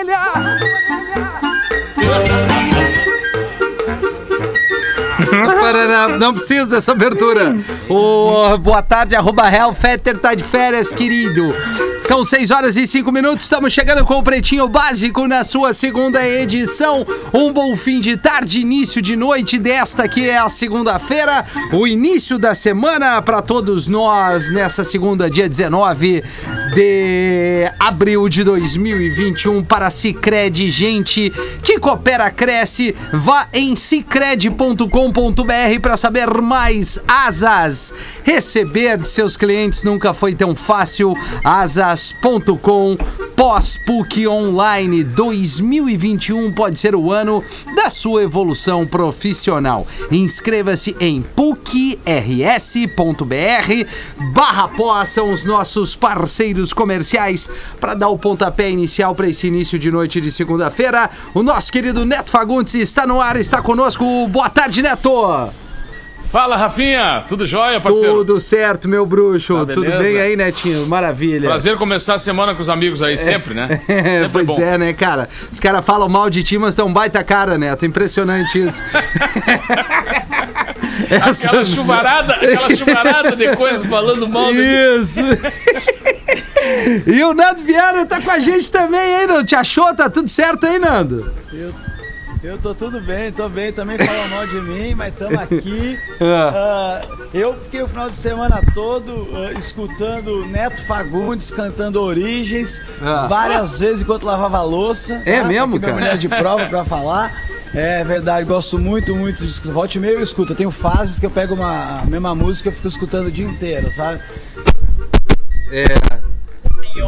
Australia! Não precisa dessa abertura. Boa tarde, arroba Real Fetter tá de férias, querido. São 6 horas e 5 minutos, estamos chegando com o Pretinho Básico na sua segunda edição. Um bom fim de tarde, início de noite desta que é a segunda-feira, o início da semana para todos nós nessa segunda, dia 19 de abril de 2021 para Cicred, gente que coopera, cresce. Vá em cicred.com.br para saber mais. Asas, receber de seus clientes nunca foi tão fácil. Asas.com, pós-PUC Online 2021 pode ser o ano da sua evolução profissional. Inscreva-se em pucrs.br barra pós, são os nossos parceiros comerciais para dar o pontapé inicial para esse início de noite de segunda-feira. O nosso querido Neto Fagundes está no ar, está conosco. Boa tarde, Neto! Fala, Rafinha! Tudo jóia, parceiro? Tudo certo, meu bruxo. Tá, Tudo bem aí, Netinho? Maravilha. Prazer começar a semana com os amigos aí, sempre, né? É, Sempre pois bom. é, né, cara? Os caras falam mal de ti, mas tão baita cara, Neto. Impressionante isso. Essa- Aquela chuvarada, aquela chuvarada de coisas falando mal de... Isso. e o Nando Vieira tá com a gente também, hein, Nando? Te achou? Tá tudo certo aí, Nando? Eu tô tudo bem, tô bem, também falam mal de mim, mas estamos aqui. Ah, eu fiquei o final de semana todo ah, escutando Neto Fagundes cantando Origens Ah. várias vezes enquanto lavava a louça. É tá? mesmo, minha cara? mulher de prova pra falar. É verdade, gosto muito, muito de escutar. Volte e meio eu escuto. Eu tenho fases que eu pego uma, a mesma música e fico escutando o dia inteiro, sabe? É.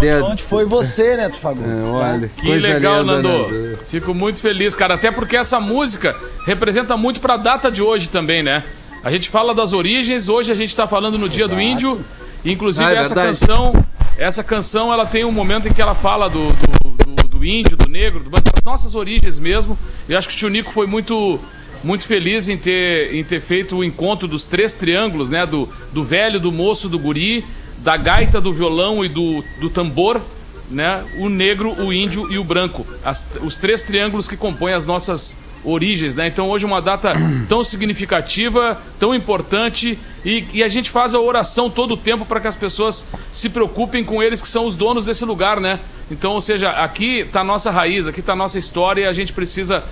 E ontem, Dedo. ontem foi você, Neto Fagundes. É, tá? olha, Que coisa legal, linda, Nando. Nando. Fico muito feliz, cara. Até porque essa música representa muito pra data de hoje também, né? A gente fala das origens, hoje a gente tá falando no Dia do Índio. Inclusive, Ah, é essa verdade. canção, essa canção, ela tem um momento em que ela fala do, do, do- do índio, do negro, das nossas origens mesmo. Eu acho que o Tio Nico foi muito muito feliz em ter, em ter feito o encontro dos três triângulos, né? Do, do velho, do moço, do guri, da gaita, do violão e do, do tambor, né? O negro, o índio e o branco. As- os três triângulos que compõem as nossas origens, né? Então hoje é uma data tão significativa, tão importante e, e a gente faz a oração todo o tempo para que as pessoas se preocupem com eles que são os donos desse lugar, né? Então, ou seja, aqui está a nossa raiz, aqui está a nossa história e a gente precisa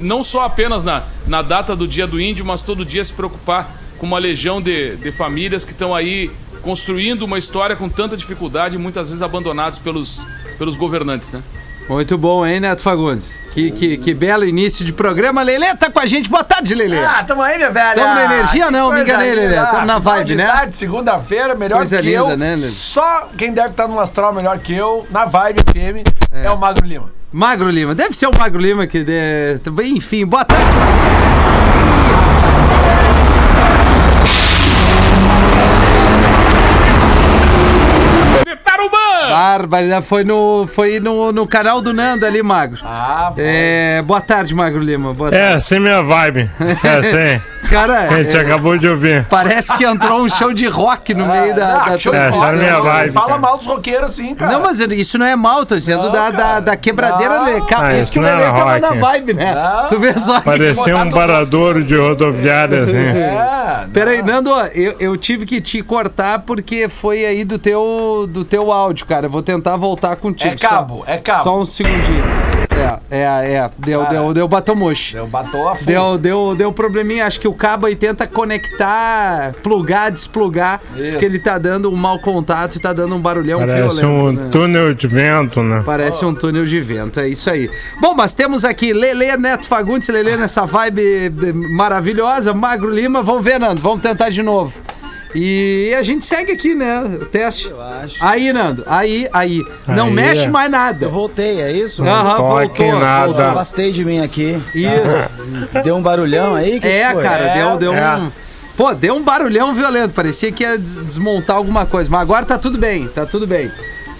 não só apenas na, na data do Dia do Índio, mas todo dia se preocupar com uma legião de, de famílias que estão aí construindo uma história com tanta dificuldade e muitas vezes abandonados pelos, pelos governantes, né? Muito bom, hein, Neto Fagundes? Que, que, que belo início de programa. Lelê tá com a gente. Boa tarde, Lelê. Ah, tamo aí, minha velha. Tamo na energia ou Que não? Me enganei. Lelê. Tamo na vibe, de né? tarde, segunda-feira, melhor Coisa que linda, eu. né, Lelê? Só quem deve estar no astral melhor que eu, na vibe FM, é, o Magro Lima. Magro Lima. Deve ser o Magro Lima que... De... Enfim, boa tarde. Bárbara, foi no, foi no, no canal do Nando ali, Magro. Ah, É, boa tarde, Magro Lima. Boa tarde. É, sem minha vibe. É, sem. Cara, A gente é, acabou de ouvir. parece que entrou um show de rock no meio da, ah, da show de É, é a minha não, vibe, Fala cara. mal dos roqueiros assim, cara. Não, mas isso não é mal, tô dizendo Não, da, da, da quebradeira. Não. Lelê. Ca- Ah, isso isso que o não Lelê tava na vibe, né? Não. Tu vê só. Parecia um paradouro de rodoviária, assim. É, Peraí, Nando, eu, eu tive que te cortar porque foi aí do teu, do teu áudio, cara. Eu vou tentar voltar contigo. É cabo, só, é cabo. Só um segundinho. É, é, é. Deu, Cara. deu, deu batomoche. Eu batou a fundo. Deu, deu, deu probleminha. Acho que o cabo aí tenta conectar, plugar, desplugar. Isso. Porque ele tá dando um mau contato e tá dando um barulhão Parece violento. um né? túnel de vento, né? Parece um túnel de vento, é isso aí. Bom, mas temos aqui Lele Neto Fagundes, Lele nessa vibe maravilhosa, Magro Lima. Vamos ver, Nando, vamos tentar de novo. E a gente segue aqui, né? O teste. Eu acho. Aí, Nando, aí, aí. Não Aí, mexe mais nada. Eu voltei, é isso? Aham, toque voltou. nada. voltou. Afastei de mim aqui. Isso. Deu um barulhão aí? Que É, que foi? cara, deu, deu é. um. Pô, deu um barulhão violento. Parecia que ia des- desmontar alguma coisa. Mas agora tá tudo bem, tá tudo bem.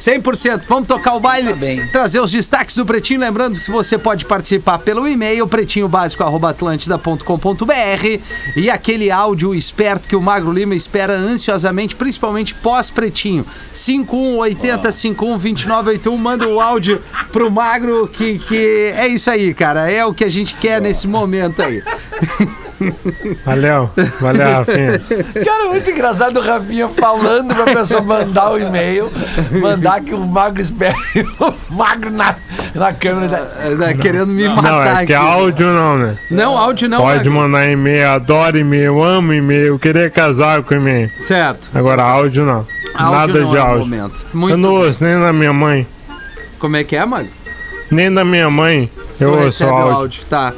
100%. Vamos tocar o baile, Tá bem. trazer os destaques do Pretinho. Lembrando que você pode participar pelo e-mail pretinhobásico.atlântida.com.br e aquele áudio esperto que o Magro Lima espera ansiosamente, principalmente pós-Pretinho. 5180 51 2981. Manda o áudio pro Magro que, que é isso aí, cara. É o que a gente quer nesse momento aí. Valeu, valeu, Rafinha. Cara, muito engraçado o Rafinha falando pra pessoa mandar o e-mail, mandar que o magro espere o magro na, na câmera. Da... É, Querendo me matar Não, é aqui. que áudio não, né? Não, áudio não. Pode Magro. mandar e-mail, adoro e-mail, amo e-mail, queria casar com e-mail. Certo. Agora áudio não. Áudio Nada não de é áudio. momento. Eu Muito não bem. ouço nem da minha mãe. Como é que é, Magro? Nem da minha mãe eu Tu ouço áudio. áudio, tá.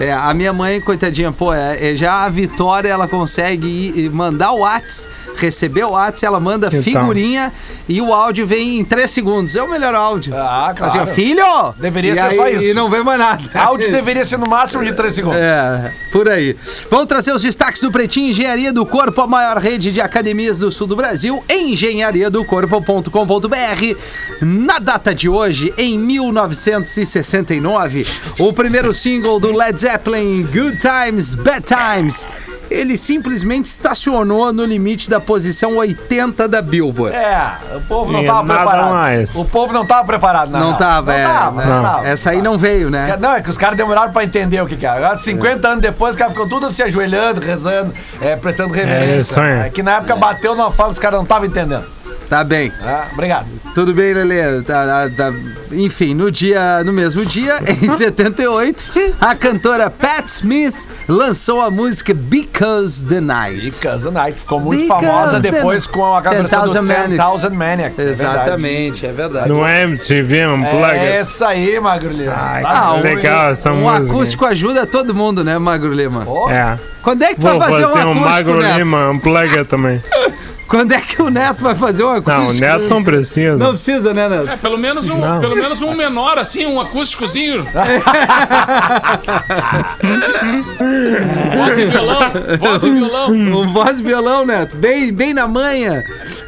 É, a minha mãe, coitadinha, pô, é, é, já a Vitória, ela consegue ir, mandar o Whats, receber o Whats, ela manda Então. figurinha e o áudio vem em 3 segundos. É o melhor áudio. Ah, Assim, ó, claro. filho! Deveria E ser aí- só isso. E não vem mais nada. Áudio deveria ser no máximo de 3 segundos. É, por aí. Vamos trazer os destaques do Pretinho Engenharia do Corpo, a maior rede de academias do sul do Brasil, engenhariadocorpo.com.br. Na data de hoje, em 1969, o primeiro single do Led Zeppelin, Good Times, Bad Times, ele simplesmente estacionou no limite da posição 80 da Billboard. É, o povo não E tava nada preparado. mais. O povo não tava preparado, não. Não tava, é, tava, né? não tava. Essa aí não veio, né? Não, é que os caras demoraram pra entender o que, que era. Agora, 50 anos depois, os caras ficam tudo se ajoelhando, rezando, é, prestando reverência. isso aí. É que na época bateu numa fala os caras não estavam entendendo. Tá bem. Ah, obrigado. Tudo bem, Lelê? Tá- tá- tá- Enfim, no dia, no mesmo dia, em 78, a cantora Pat Smith lançou a música Because the Night. Because the Night ficou muito Because famosa depois com a versão do 10,000 Maniacs. 10,000 Maniacs. é. Exatamente, é verdade. No MTV Unplugged. É isso aí, Magro Lima. Ai, Ah, que legal essa um música. acústico ajuda todo mundo, né, Magro Lima? ó, É. Quando é que tu Vou vai fazer, fazer um um acústico, Magro Neto? Lima Unplugged também. Quando é que o Neto vai fazer um acústico? Não, o Neto não precisa. Não precisa, né, Neto? É, pelo menos um, Não. pelo menos um menor, assim, um acústicozinho. voz e violão, voz e violão. Um voz e violão, Neto. Bem, bem na manha.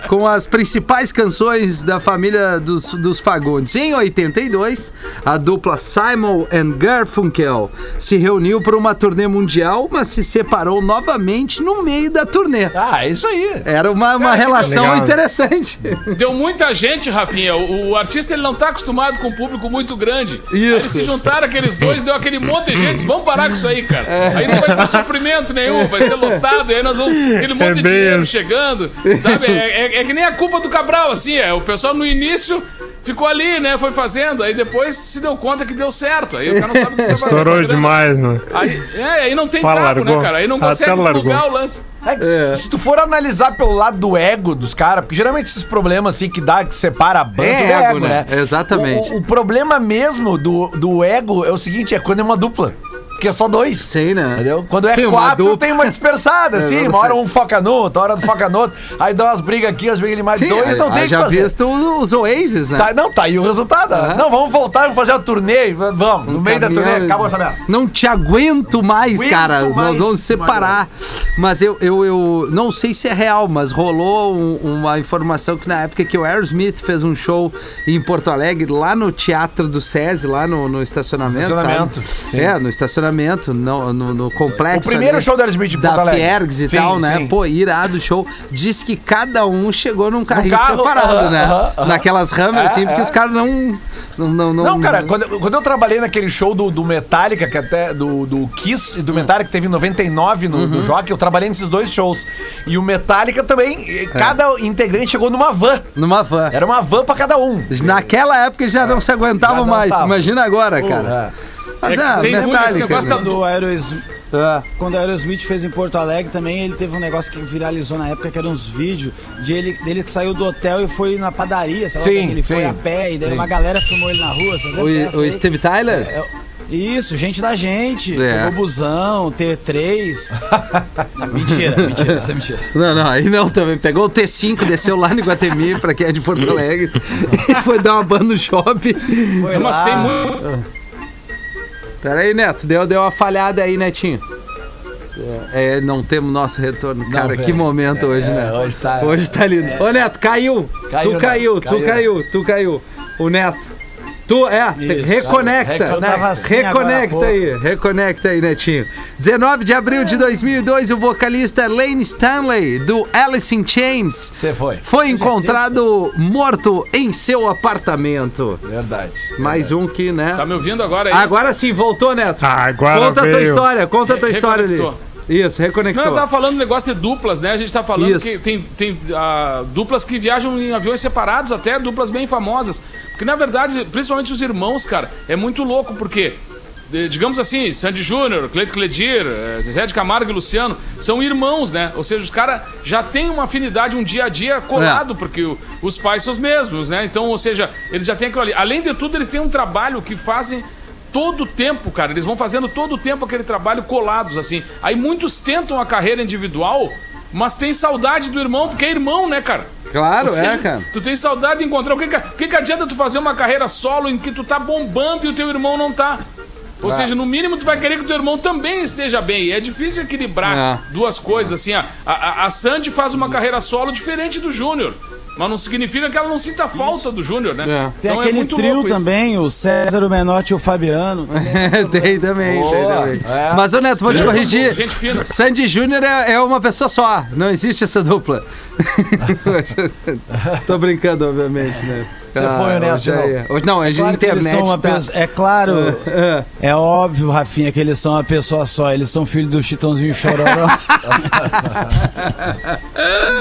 Com as principais canções da família dos, dos Fagundes. Em 82, a dupla Simon and Garfunkel se reuniu para uma turnê mundial, mas se separou novamente no meio da turnê. Ah, é isso aí. Era uma, uma relação legal. interessante. Deu muita gente, Rafinha. O, o artista ele não tá acostumado com um público muito grande. Aí eles Isso. se juntaram aqueles dois, deu aquele monte de gente. Vamos parar com isso aí, cara. Aí não vai ter sofrimento nenhum, vai ser lotado. Aí nós vamos. Aquele monte É de dinheiro chegando. Sabe? É, é- é que nem a culpa do Cabral, assim. É, o pessoal no início ficou ali, né? Foi fazendo. Aí depois se deu conta que deu certo. Aí o cara não sabe o que. Estourou demais, né? Aí, é, aí não tem largou. né, cara? Aí não consegue plugar o lance. É que se- Se tu for analisar pelo lado do ego dos caras, porque geralmente esses problemas assim que dá, que separa a banda, É tudo ego, né? Exatamente. O, o- o problema mesmo do, do ego é o seguinte, é quando é uma dupla. Porque é só dois. Sim, né? Entendeu? Quando é Sim, uma quatro, dupla. tem uma dispersada, assim. Uma hora um foca no outro, hora foca no outro. Aí dá umas brigas aqui, as brigas ali, mais Sim, dois, não tem o que já fazer. visto os Oasis, né? Tá, não, tá aí o resultado. Ah. Não, vamos voltar, vamos fazer a turnê. Vamos, no meio da caminhão- turnê, acabou essa merda. Não te aguento mais, Aguento cara. mais, Nós vamos separar. Mas eu, eu, eu não sei se é real, mas rolou um- uma informação que na época que o Aerosmith fez um show em Porto Alegre, lá no Teatro do SESI, lá no, no estacionamento. Estacionamento. É, no estacionamento, no, no, no complexo. O primeiro ali show do Aerosmith em Da. Fiergs e Sim, tal, né? sim. Pô, irado o show. Diz que cada um chegou num carrinho carro, separado, aham, né? aham, aham. Naquelas ramas, É, assim, porque é. os caras não, não, não. Não, cara, quando, eu- quando eu trabalhei naquele show do, do Metallica, que até do, do Kiss e do Metallica, que teve em 99 no, no Jockey, eu trabalhei nesses dois shows. E o Metallica também, e cada integrante chegou numa van. Numa van. Era uma van pra cada um. Naquela época já não se aguentavam Já não mais. tava. Imagina agora, cara. Mas é, tem muito esse Metallica. negócio né? Quando o Aerosmith, quando o Aerosmith fez em Porto Alegre também, ele teve um negócio que viralizou na época, que eram uns vídeos de ele, dele que saiu do hotel e foi na padaria, sei lá, Sim, onde ele foi sim, a pé, e daí sim. uma galera filmou ele na rua. O, o aí? Steve Tyler? É, Isso, gente da gente. É. Busão, T3. Não, mentira, mentira, isso é mentira. Não, não, aí não também. Pegou o T5, desceu lá no Guatemi, pra quem é de Porto Alegre, e foi dar uma banda no shopping. Foi Mas lá, tem muito. Pera aí, Neto, deu, deu uma falhada aí, Netinho. É, não temos nosso retorno. Cara, que velho. momento hoje, né? hoje tá- Hoje tá lindo. Ô, Neto, caiu. Caiu, tu caiu, Neto, tu caiu. caiu, tu caiu. O Neto. Tu, é, Isso, reconecta. Tava assim Reconecta aí, reconecta aí, Netinho. 19 de abril de 2002, o vocalista Lane Stanley, do Alice in Chains, Você foi. foi encontrado morto em seu apartamento. Verdade. Mais um que, né? Tá me ouvindo agora aí? Agora sim, voltou, Neto. Ah, agora conta a tua veio. história, conta a tua Re- história ali. Reconectou. Isso, Não, reconectou. eu tava falando do negócio de duplas, né? A gente tá falando Isso. que tem, tem ah, duplas que viajam em aviões separados, até duplas bem famosas. Porque, na verdade, principalmente os irmãos, cara, é muito louco, porque, digamos assim, Sandy Júnior, Cleito Cledir, eh, Zezé de Camargo e Luciano, são irmãos, né? Ou seja, os caras já têm uma afinidade, um dia a dia colado, É. porque o- os pais são os mesmos, né? Então, ou seja, eles já têm aquilo ali. Além de tudo, eles têm um trabalho que fazem todo o tempo, cara. Eles vão fazendo todo o tempo aquele trabalho colados, assim. Aí muitos tentam a carreira individual, mas tem saudade do irmão, porque é irmão, né, cara? Claro, seja, é, cara. Tu tem saudade de encontrar. O que, que, que, que adianta tu fazer uma carreira solo em que tu tá bombando e o teu irmão não tá? Ou seja, no mínimo tu vai querer que o teu irmão também esteja bem. E é difícil equilibrar É. duas coisas, assim. A, a, a Sandy faz uma carreira solo diferente do Júnior. Mas não significa que ela não sinta falta do Júnior, né? É. Tem Então é aquele muito trio isso. também, o César, o Menotti e o Fabiano. tem também, tem Boa, também. é. Mas, ô Neto, vou te corrigir. gente fina. Sandy Júnior é, é uma pessoa só. Não existe essa dupla. Tô brincando, obviamente, né? Você foi, Neto, hoje não? é- hoje não, hoje a Claro internet são uma tá... pessoa- É claro, É. é óbvio, Rafinha, que eles são uma pessoa só. Eles são filhos do Chitãozinho Chororó.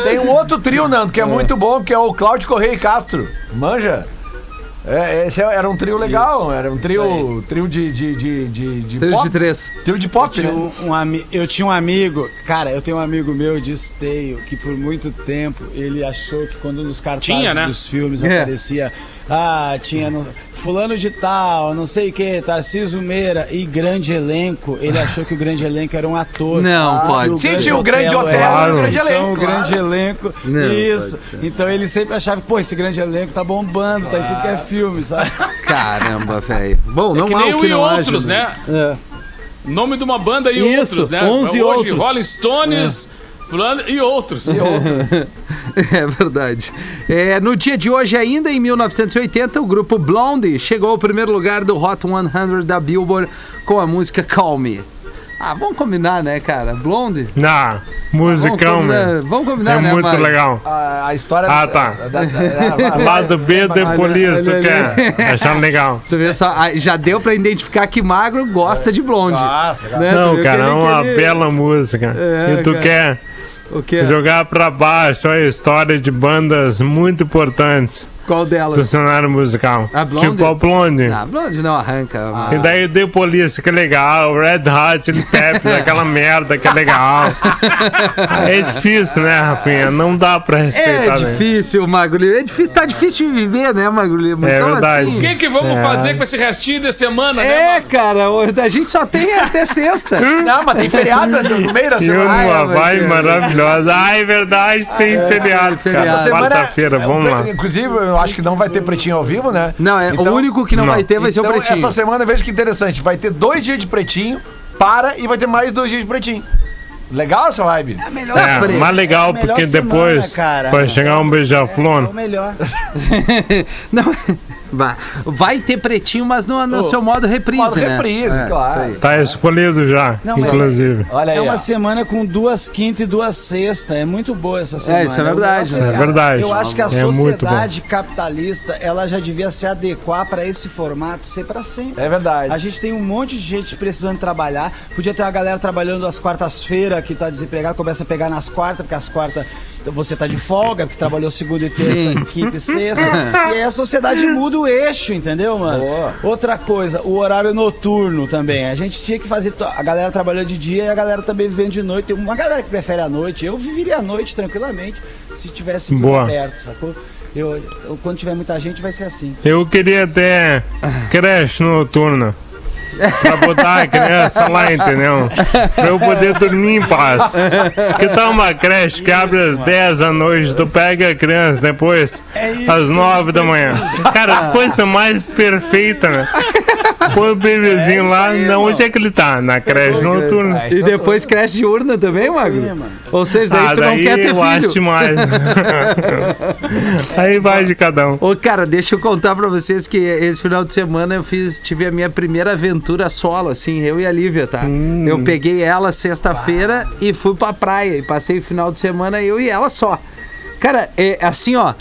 Tem um outro trio, Nando, que é muito bom, que é o Cláudio Correia e Castro. Manja? É, esse era um trio legal, era um trio, trio de, de, de, de, de Trio pop. de três. Trio de Eu pop, tinha, né? um, um ami- eu tinha um amigo, cara, eu tenho um amigo meu de esteio que por muito tempo ele achou que quando nos cartazes Tinha, né? dos filmes É. aparecia, ah, tinha no- fulano de tal, não sei o que, Tarcísio Meira e grande elenco, ele achou que o grande elenco era um ator. Não, Ah, pode. Sim, tinha o grande hotel, era. Claro. o grande Então, elenco. o grande elenco. Não, isso. Então ele sempre achava que, pô, esse grande elenco tá bombando, tá em tudo que é filme, sabe? Caramba, velho. Bom, não É que há nem o que e não haja, outros, né? É. Nome de uma banda e Isso, outros, né? 11 Hoje, outros. Rolling Stones, fulano e outros. É verdade. É, no dia de hoje, ainda em 1980, o grupo Blondie chegou ao primeiro lugar do Hot 100 da Billboard com a música Call Me. Ah, vamos combinar, né, cara? Blondie? Não, Vamos musicão, combinar, né? vamos combinar É né, muito legal. A, a história Ah, tá. da- da- da- vai- Lado B de polícia, tu quer? Achando legal. Tu vê só, ah, já deu pra identificar que Magro gosta de Blondie. Ah, tá. né? Não, cara, é uma bela música. É, e tu cara. quer O quê? jogar pra baixo a história de bandas muito importantes Qual delas? do cenário musical. A Blondie? Tipo a Blondie. Ah, Blondie não arranca. mano. E daí o The Police, que é legal, o Red Hot Chili Peppers, aquela merda que é legal. é difícil, né, Rafinha? Não dá pra É respeitar. né? difícil, Magro. É difícil, tá difícil de viver, né, Lima? É Então, verdade. O que, que vamos fazer com esse restinho de semana, né, É, cara, o- a gente só tem até sexta. Não, mas tem feriado no meio da semana. Ai, uma é. maravilhosa. Ai, é verdade, tem feriado, feriado. cara. Essa Quarta-feira, é vamos lá. Inclusive, eu acho que não vai ter pretinho ao vivo, né? Não, é, Então- o único que não, não. vai ter vai ser o então, pretinho. essa semana, veja que interessante. Vai ter dois dias de pretinho, para e vai ter mais dois dias de pretinho. Legal essa vibe? É melhor É, mais legal, É porque semana, depois cara. vai chegar um É beija-flor. o melhor. não, vai, vai ter pretinho, mas no, no Ô, seu modo reprise, modo né? reprise, É, claro. Tá escolhido já, Não, mas- inclusive. Olha aí. É ó. uma semana com duas quintas e duas sextas. É muito boa essa semana. isso é verdade, Eu- né? É verdade. Eu acho que a É sociedade capitalista ela já devia se adequar para esse formato ser para sempre. É verdade. A gente tem um monte de gente precisando trabalhar. Podia ter uma galera trabalhando às quartas-feiras que tá desempregado, começa a pegar nas quartas, porque as quartas você tá de folga, porque trabalhou segunda e terça, Sim. quinta e sexta. e aí a sociedade muda o eixo, entendeu, mano? Boa. Outra coisa, o horário noturno também. A gente tinha que fazer a galera trabalhando de dia e a galera também vivendo de noite. Tem uma galera que prefere a noite. Eu viveria a noite tranquilamente se tivesse tudo Boa. aberto, sacou? Eu, eu- quando tiver muita gente vai ser assim. Eu queria ter creche noturna. Pra botar a criança lá, entendeu? Pra eu poder dormir em paz. Que tá uma creche que abre às 10 da noite, tu pega a criança depois, às 9 da manhã. Cara, coisa mais perfeita, né? Põe o bebezinho lá, não, onde é que ele tá? Na creche noturna. E depois creche diurna também, Magro? Ou seja, daí Ah, tu não daí quer ter eu acho filho. demais. Aí vai de cada um. Ô, cara, deixa eu contar pra vocês que esse final de semana eu fiz, tive a minha primeira aventura solo, assim, eu e a Lívia, tá? Hum. Eu peguei ela sexta-feira e fui pra praia. E passei o final de semana eu e ela só. Cara, é assim, ó.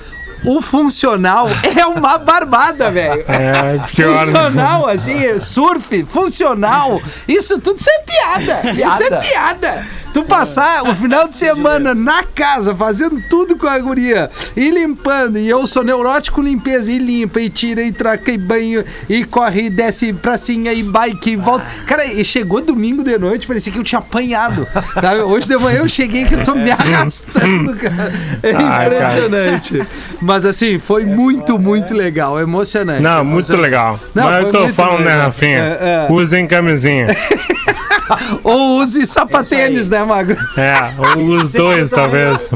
O funcional é uma barbada, velho. É, pior. Funcional, assim, surf, funcional. Isso tudo isso é piada. Isso é piada. Tu passar o final de semana na casa, fazendo tudo com a guria, e limpando, e eu sou neurótico limpeza, e limpa, e tira, e troca, e banho, e corre, e desce pracinha, e bike, e volta. Cara, e chegou domingo de noite, parecia que eu tinha apanhado. sabe? Hoje de manhã eu cheguei que eu tô me arrastando, cara. É impressionante. Mas assim, foi muito, muito legal, emocionante. Não, muito legal. Não, Mas é o que eu falo, né, legal. Rafinha? É, é. Usem camisinha. Ou use sapatênis, né, Magro? É, ou os dois, talvez.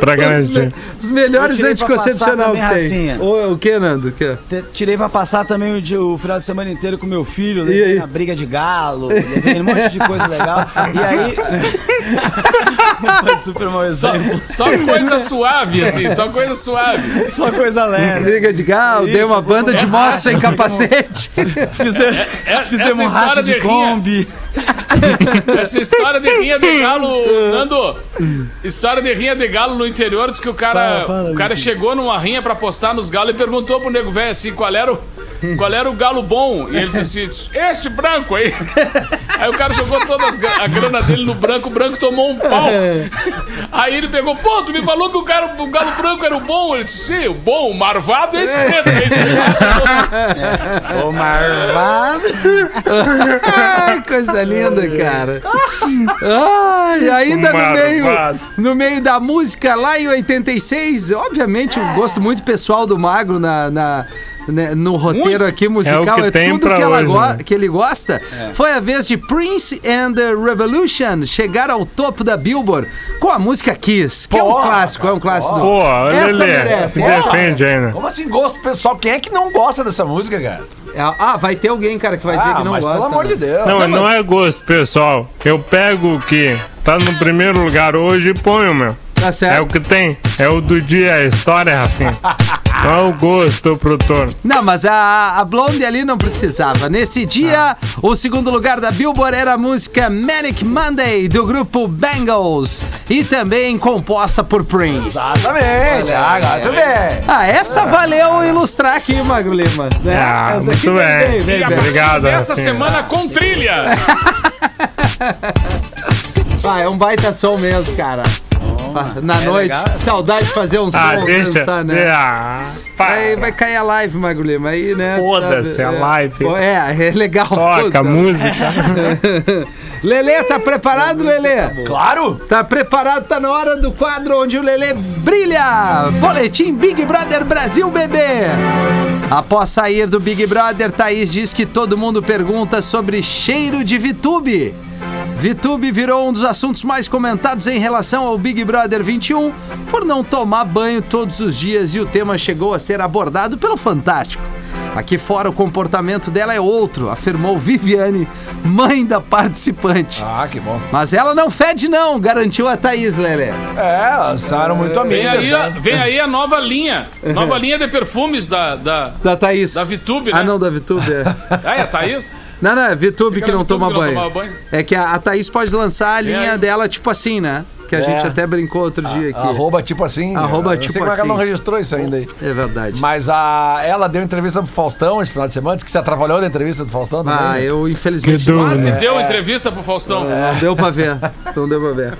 Pra Os, garantir. me- os melhores anticoncepcional que tem. O, o que, Nando? O que? Tirei pra passar também o, dia- o final de semana inteiro com meu filho, levei na briga de galo, levei um monte de coisa legal. E aí. Foi super mau Só, exemplo. só coisa suave, assim, só coisa suave. Só coisa leve. Briga de galo, Isso, dei uma banda de moto sem capacete. Fizemos, É, fizemos essa um racha história de de rinha, Kombi. essa história de rinha de galo, Nando, história de rinha de galo no interior, diz que o cara, Fala, fala, o cara chegou numa rinha pra postar nos galos e perguntou pro nego velho assim, qual era o qual era o galo bom? E ele disse, esse branco aí. Aí o cara jogou toda a grana dele no branco, o branco tomou um pau. Aí ele pegou, pô, tu me falou que o, cara, o galo branco era o bom. Ele disse, sim, o bom, o marvado é esse. Aí ele- Ô, marvado. Ai, coisa linda, cara. Ai, ainda no meio, no meio da música, lá em 86, obviamente, um gosto muito pessoal do Magro na, na- né, no roteiro aqui musical, que é, tem tudo que, ela hoje, né? que ele gosta. Foi a vez de Prince and the Revolution chegar ao topo da Billboard com a música Kiss, que é um Porra, clássico, é um clássico. Pô, Essa Lelê, merece. se defende né? Como assim gosto pessoal? Quem é que não gosta dessa música, cara? Ah, vai ter alguém, cara, que vai dizer Ah, que não mas gosta. pelo amor né? de Deus. Não, Não, não, é gosto, pessoal. Eu pego o que tá no primeiro lugar hoje e ponho, meu. Tá certo. É o que tem. É o do dia, a história, Rafinha. Não é o gosto, produtor. Não, mas a, a Blonde ali não precisava. Nesse dia, o segundo lugar da Billboard era a música Manic Monday, do grupo Bangles. E também composta por Prince. Exatamente. Ah, agora tudo bem. Ah, essa valeu ilustrar aqui, Magro Lima. né? Ah, essa aqui muito vem bem. bem, E a bem. partir Obrigado, dessa Rafinha. semana com trilha. Ah, é um baita som mesmo, cara. Na noite, legal. saudade de fazer um som, Ah, deixa. dançar, né? Pá. Aí vai cair a live, Magro Lima. Aí, né? Foda-se a é. live. É, é legal. Toca música. Lelê, tá preparado, Lelê? Claro. Tá preparado? Tá na hora do quadro onde o Lelê brilha! Boletim Big Brother Brasil, bebê! Após sair do Big Brother, Thaís diz que todo mundo pergunta sobre cheiro de Vitube. Vitube virou um dos assuntos mais comentados em relação ao Big Brother 21 por não tomar banho todos os dias e o tema chegou a ser abordado pelo Fantástico. Aqui fora o comportamento dela é outro, afirmou Viviane, mãe da participante. Ah, que bom. Mas ela não fede não, garantiu a Thaís, Lelé. É, elas são muito Vem amigas, aí, a, né? vem aí a nova linha. Nova linha de perfumes da, da, Da Thaís. da Vitube, né? Ah, não, da Vitube. É. Ah, é a Thaís? Não, não, é Vitube que era não toma que não banho. É que a, a Thaís pode lançar a linha dela, tipo assim, né? Que a É. gente até brincou outro dia aqui. Arroba tipo assim. Arroba eu não tipo é que ela não assim. registrou isso ainda aí. É verdade. Mas a, ela deu entrevista pro Faustão esse final de semana, disse que se atrapalhou da entrevista do Faustão também. Ah, né? eu infelizmente Que Quase dúvida. deu entrevista pro Faustão. não deu pra ver. Não deu pra ver.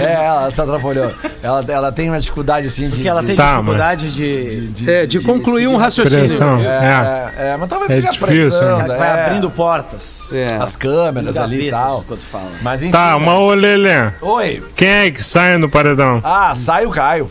É, ela se atrapalhou. Ela, ela tem uma dificuldade assim de. Porque ela de- tem Tá, dificuldade de. É, de concluir um raciocínio. É, É. é, é, mas talvez É seja a difícil, pressão. né? né? Vai É, abrindo portas. É. As câmeras ali e tal. Mas enfim. Tá, mas ô Lelê, Oi. Quem é que sai no paredão? Ah, sai o Caio.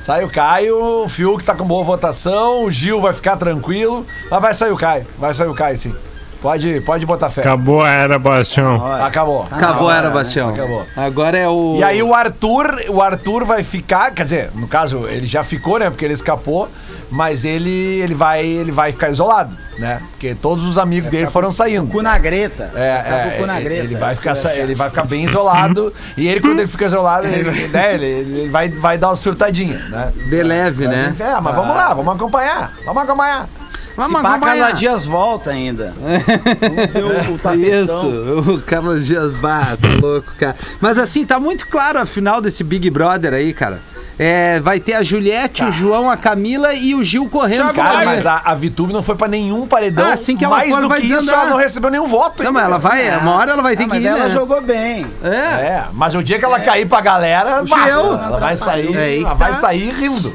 Sai o Caio, o Fiuk tá com boa votação, o Gil vai ficar tranquilo, mas vai sair o Caio. Vai sair o Caio, sim. Pode, pode botar fé. Acabou a era Bastião. Acabou. Acabou, na era, Bastião. Acabou. Agora é o. E aí o Arthur, o Arthur vai ficar, quer dizer, no caso, ele já ficou, né? Porque ele escapou, mas ele, ele, vai, ele vai ficar isolado, né? Porque todos os amigos dele foram saindo. Cu na greta. É, o é, cu na ele, greta. ele vai ficar, ele vai ficar bem isolado. e ele, quando ele fica isolado, ele, né, ele, ele vai, vai dar uma surtadinha, né? Beleve, né? É, mas vamos lá, vamos acompanhar. Vamos acompanhar. Se pá, Carla Dias volta ainda. Vamos ver o, o tapetão. Isso, o Carlos Dias Bah, tá louco, cara. Mas assim, tá muito claro a final desse Big Brother aí, cara. É, vai ter a Juliette, o João, a Camila e o Gil correndo. Cara, mas a, a Vitube não foi pra nenhum paredão. Ah, assim que ela mais for, do vai que isso, ela não recebeu nenhum voto. Não, ainda. mas ela vai, uma hora ela vai ter Ah, que mas ir, ela né? jogou bem. É. É, mas o dia que ela cair pra galera, bah, ela vai sair, É ela vai tá. sair rindo.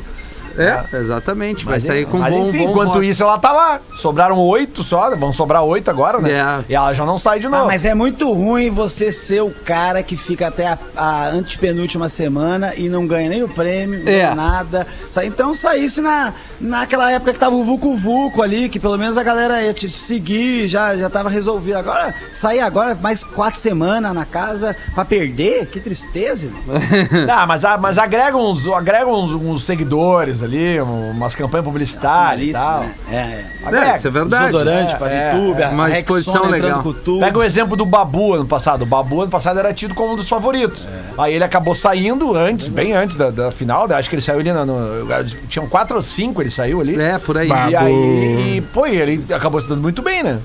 É, exatamente. Vai Mas, sair com mas bom, enfim, bom enquanto voto. isso ela tá lá. Sobraram oito só, vão sobrar oito agora, né? É. E ela já não sai de novo. Ah, mas é muito ruim você ser o cara que fica até a, a antepenúltima semana e não ganha nem o prêmio, É. nem nada. Então saísse na, naquela época que tava o Vucu Vucu ali, que pelo menos a galera ia te, te seguir, já, já tava resolvido. Agora, sair agora mais quatro semanas na casa pra perder? Que tristeza. irmão. Ah, mas, mas agrega, uns, agrega uns, uns seguidores ali, um- umas campanhas publicitárias e tal. né? É, é. Agrega. É, isso é verdade. Desodorante É, pra é, VTube, é. Uma Rexona exposição legal. Pega o exemplo do Babu ano passado. O Babu ano passado era tido como um dos favoritos. Aí ele acabou saindo antes, bem antes da, da final. né? Acho que ele saiu ali no. no- tinham quatro ou cinco, ele saiu ali. É, por aí. Bah. E aí, e, pô, e ele acabou se dando muito bem, né?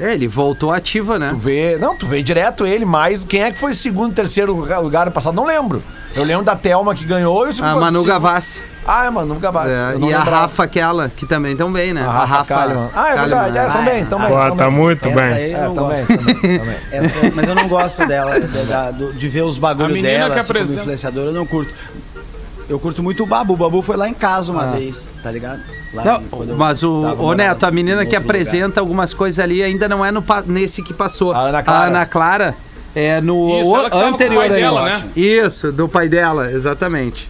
É, ele voltou ativa, né? Tu vê. Não, tu vê direto ele, mas quem é que foi segundo, terceiro lugar, lugar ano passado? Não lembro. Eu lembro da Thelma que ganhou e o A segundo- Manu segundo- Gavassi. Ah, é Manu Gavassi. É, Eu e a. Rafa aquela, que também estão bem, né? A Rafa Kalimann. Ah, é Kalimann, verdade. É, também, também. Pô, também. tá muito Essa bem. eu É, não também, gosto. também, também. Essa- mas eu não gosto dela, da- da- do- de ver os A bagulhos menina dela, que assim, como apresenta- influenciadora, eu não curto. Eu curto muito o Babu. O Babu foi lá em casa uma vez, tá ligado? Lá Ah. Não, eu mas o, morando Neto, a menina que outro lugar. apresenta algumas coisas ali ainda não é no, nesse que passou. A Ana Clara. A Ana Clara é no Isso, o- anterior dela, né? Isso, do pai dela, exatamente.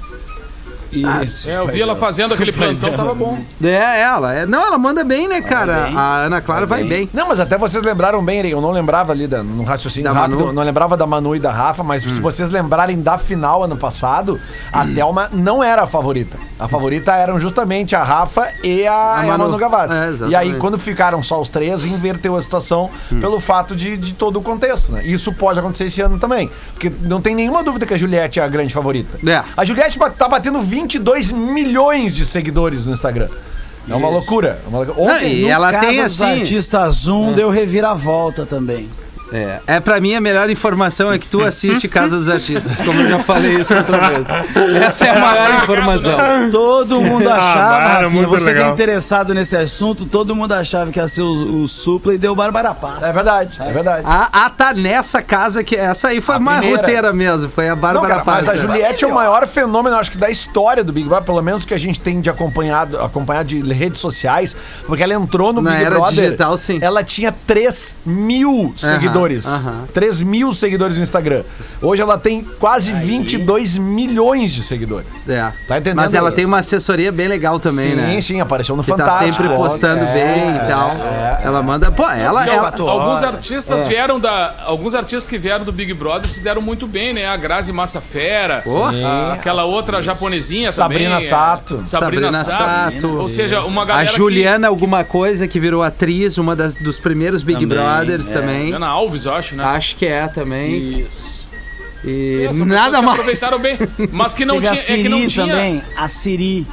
Isso. É, eu vi ela fazendo aquele plantão, tava bom. É, ela. É, não, ela manda bem, né, cara? bem. A Ana Clara vai bem. Não, mas até vocês lembraram bem, eu não lembrava ali da, no raciocínio Da rápido, Manu? Hum. não lembrava da Manu e da Rafa, mas se vocês lembrarem da final ano passado, a Thelma não era a favorita. A favorita eram justamente a Rafa e a, A e a Manu. Manu Gavassi. É, e aí, quando ficaram só os três, inverteu a situação Hum. pelo fato de, de todo o contexto, né? Isso pode acontecer esse ano também. Porque não tem nenhuma dúvida que a Juliette é a grande favorita. É. A Juliette tá batendo 22 milhões de seguidores no Instagram. É uma loucura. É uma loucura. Não, Ontem, e ela Casa tem dos assim. artistas Zoom deu reviravolta também. É, é pra mim a melhor informação é que tu assiste Casa dos Artistas, como eu já falei isso outra vez. Essa é a maior informação. Todo mundo Ah, achava, era Rafinha, você que é legal. interessado nesse assunto, todo mundo achava que ia ser o, o Supla e deu Bárbara Paz. É verdade, é verdade. Ah, ah, tá nessa casa que essa aí foi A mais primeira. roteira mesmo, foi a Bárbara Paz. mas a? Juliette é o maior fenômeno, acho que, da história do Big Brother, pelo menos que a gente tem de acompanhado, acompanhado de redes sociais, porque ela entrou no Na Big era Brother. digital, sim. Ela tinha 3 mil seguidores. Aham. 3 mil seguidores no Instagram. Hoje ela tem quase 22 milhões de seguidores. É. Tá entendendo, Mas ela tem uma assessoria bem legal também, sim, né? sim, apareceu no Que tá Fantástico. sempre postando É, bem e tal. Ela manda. Pô, ela. E ela al- alguns artistas É. vieram da. Alguns artistas que vieram do Big Brother se deram muito bem, né? A Grazi Massafera, a- aquela outra japonesinha Sabrina também. é, Sato. Sabrina, Sabrina Sato. Sato. Ou seja, uma a galera. Juliana, alguma coisa, que virou atriz, uma das, dos primeiros Big Também, Brothers é. Que... também. Juliana Alves, eu acho, né? Acho que é também. Isso. E nada mais. Aproveitaram bem, mas que não Teve tinha. a É que Siri não tinha. também, a Siri.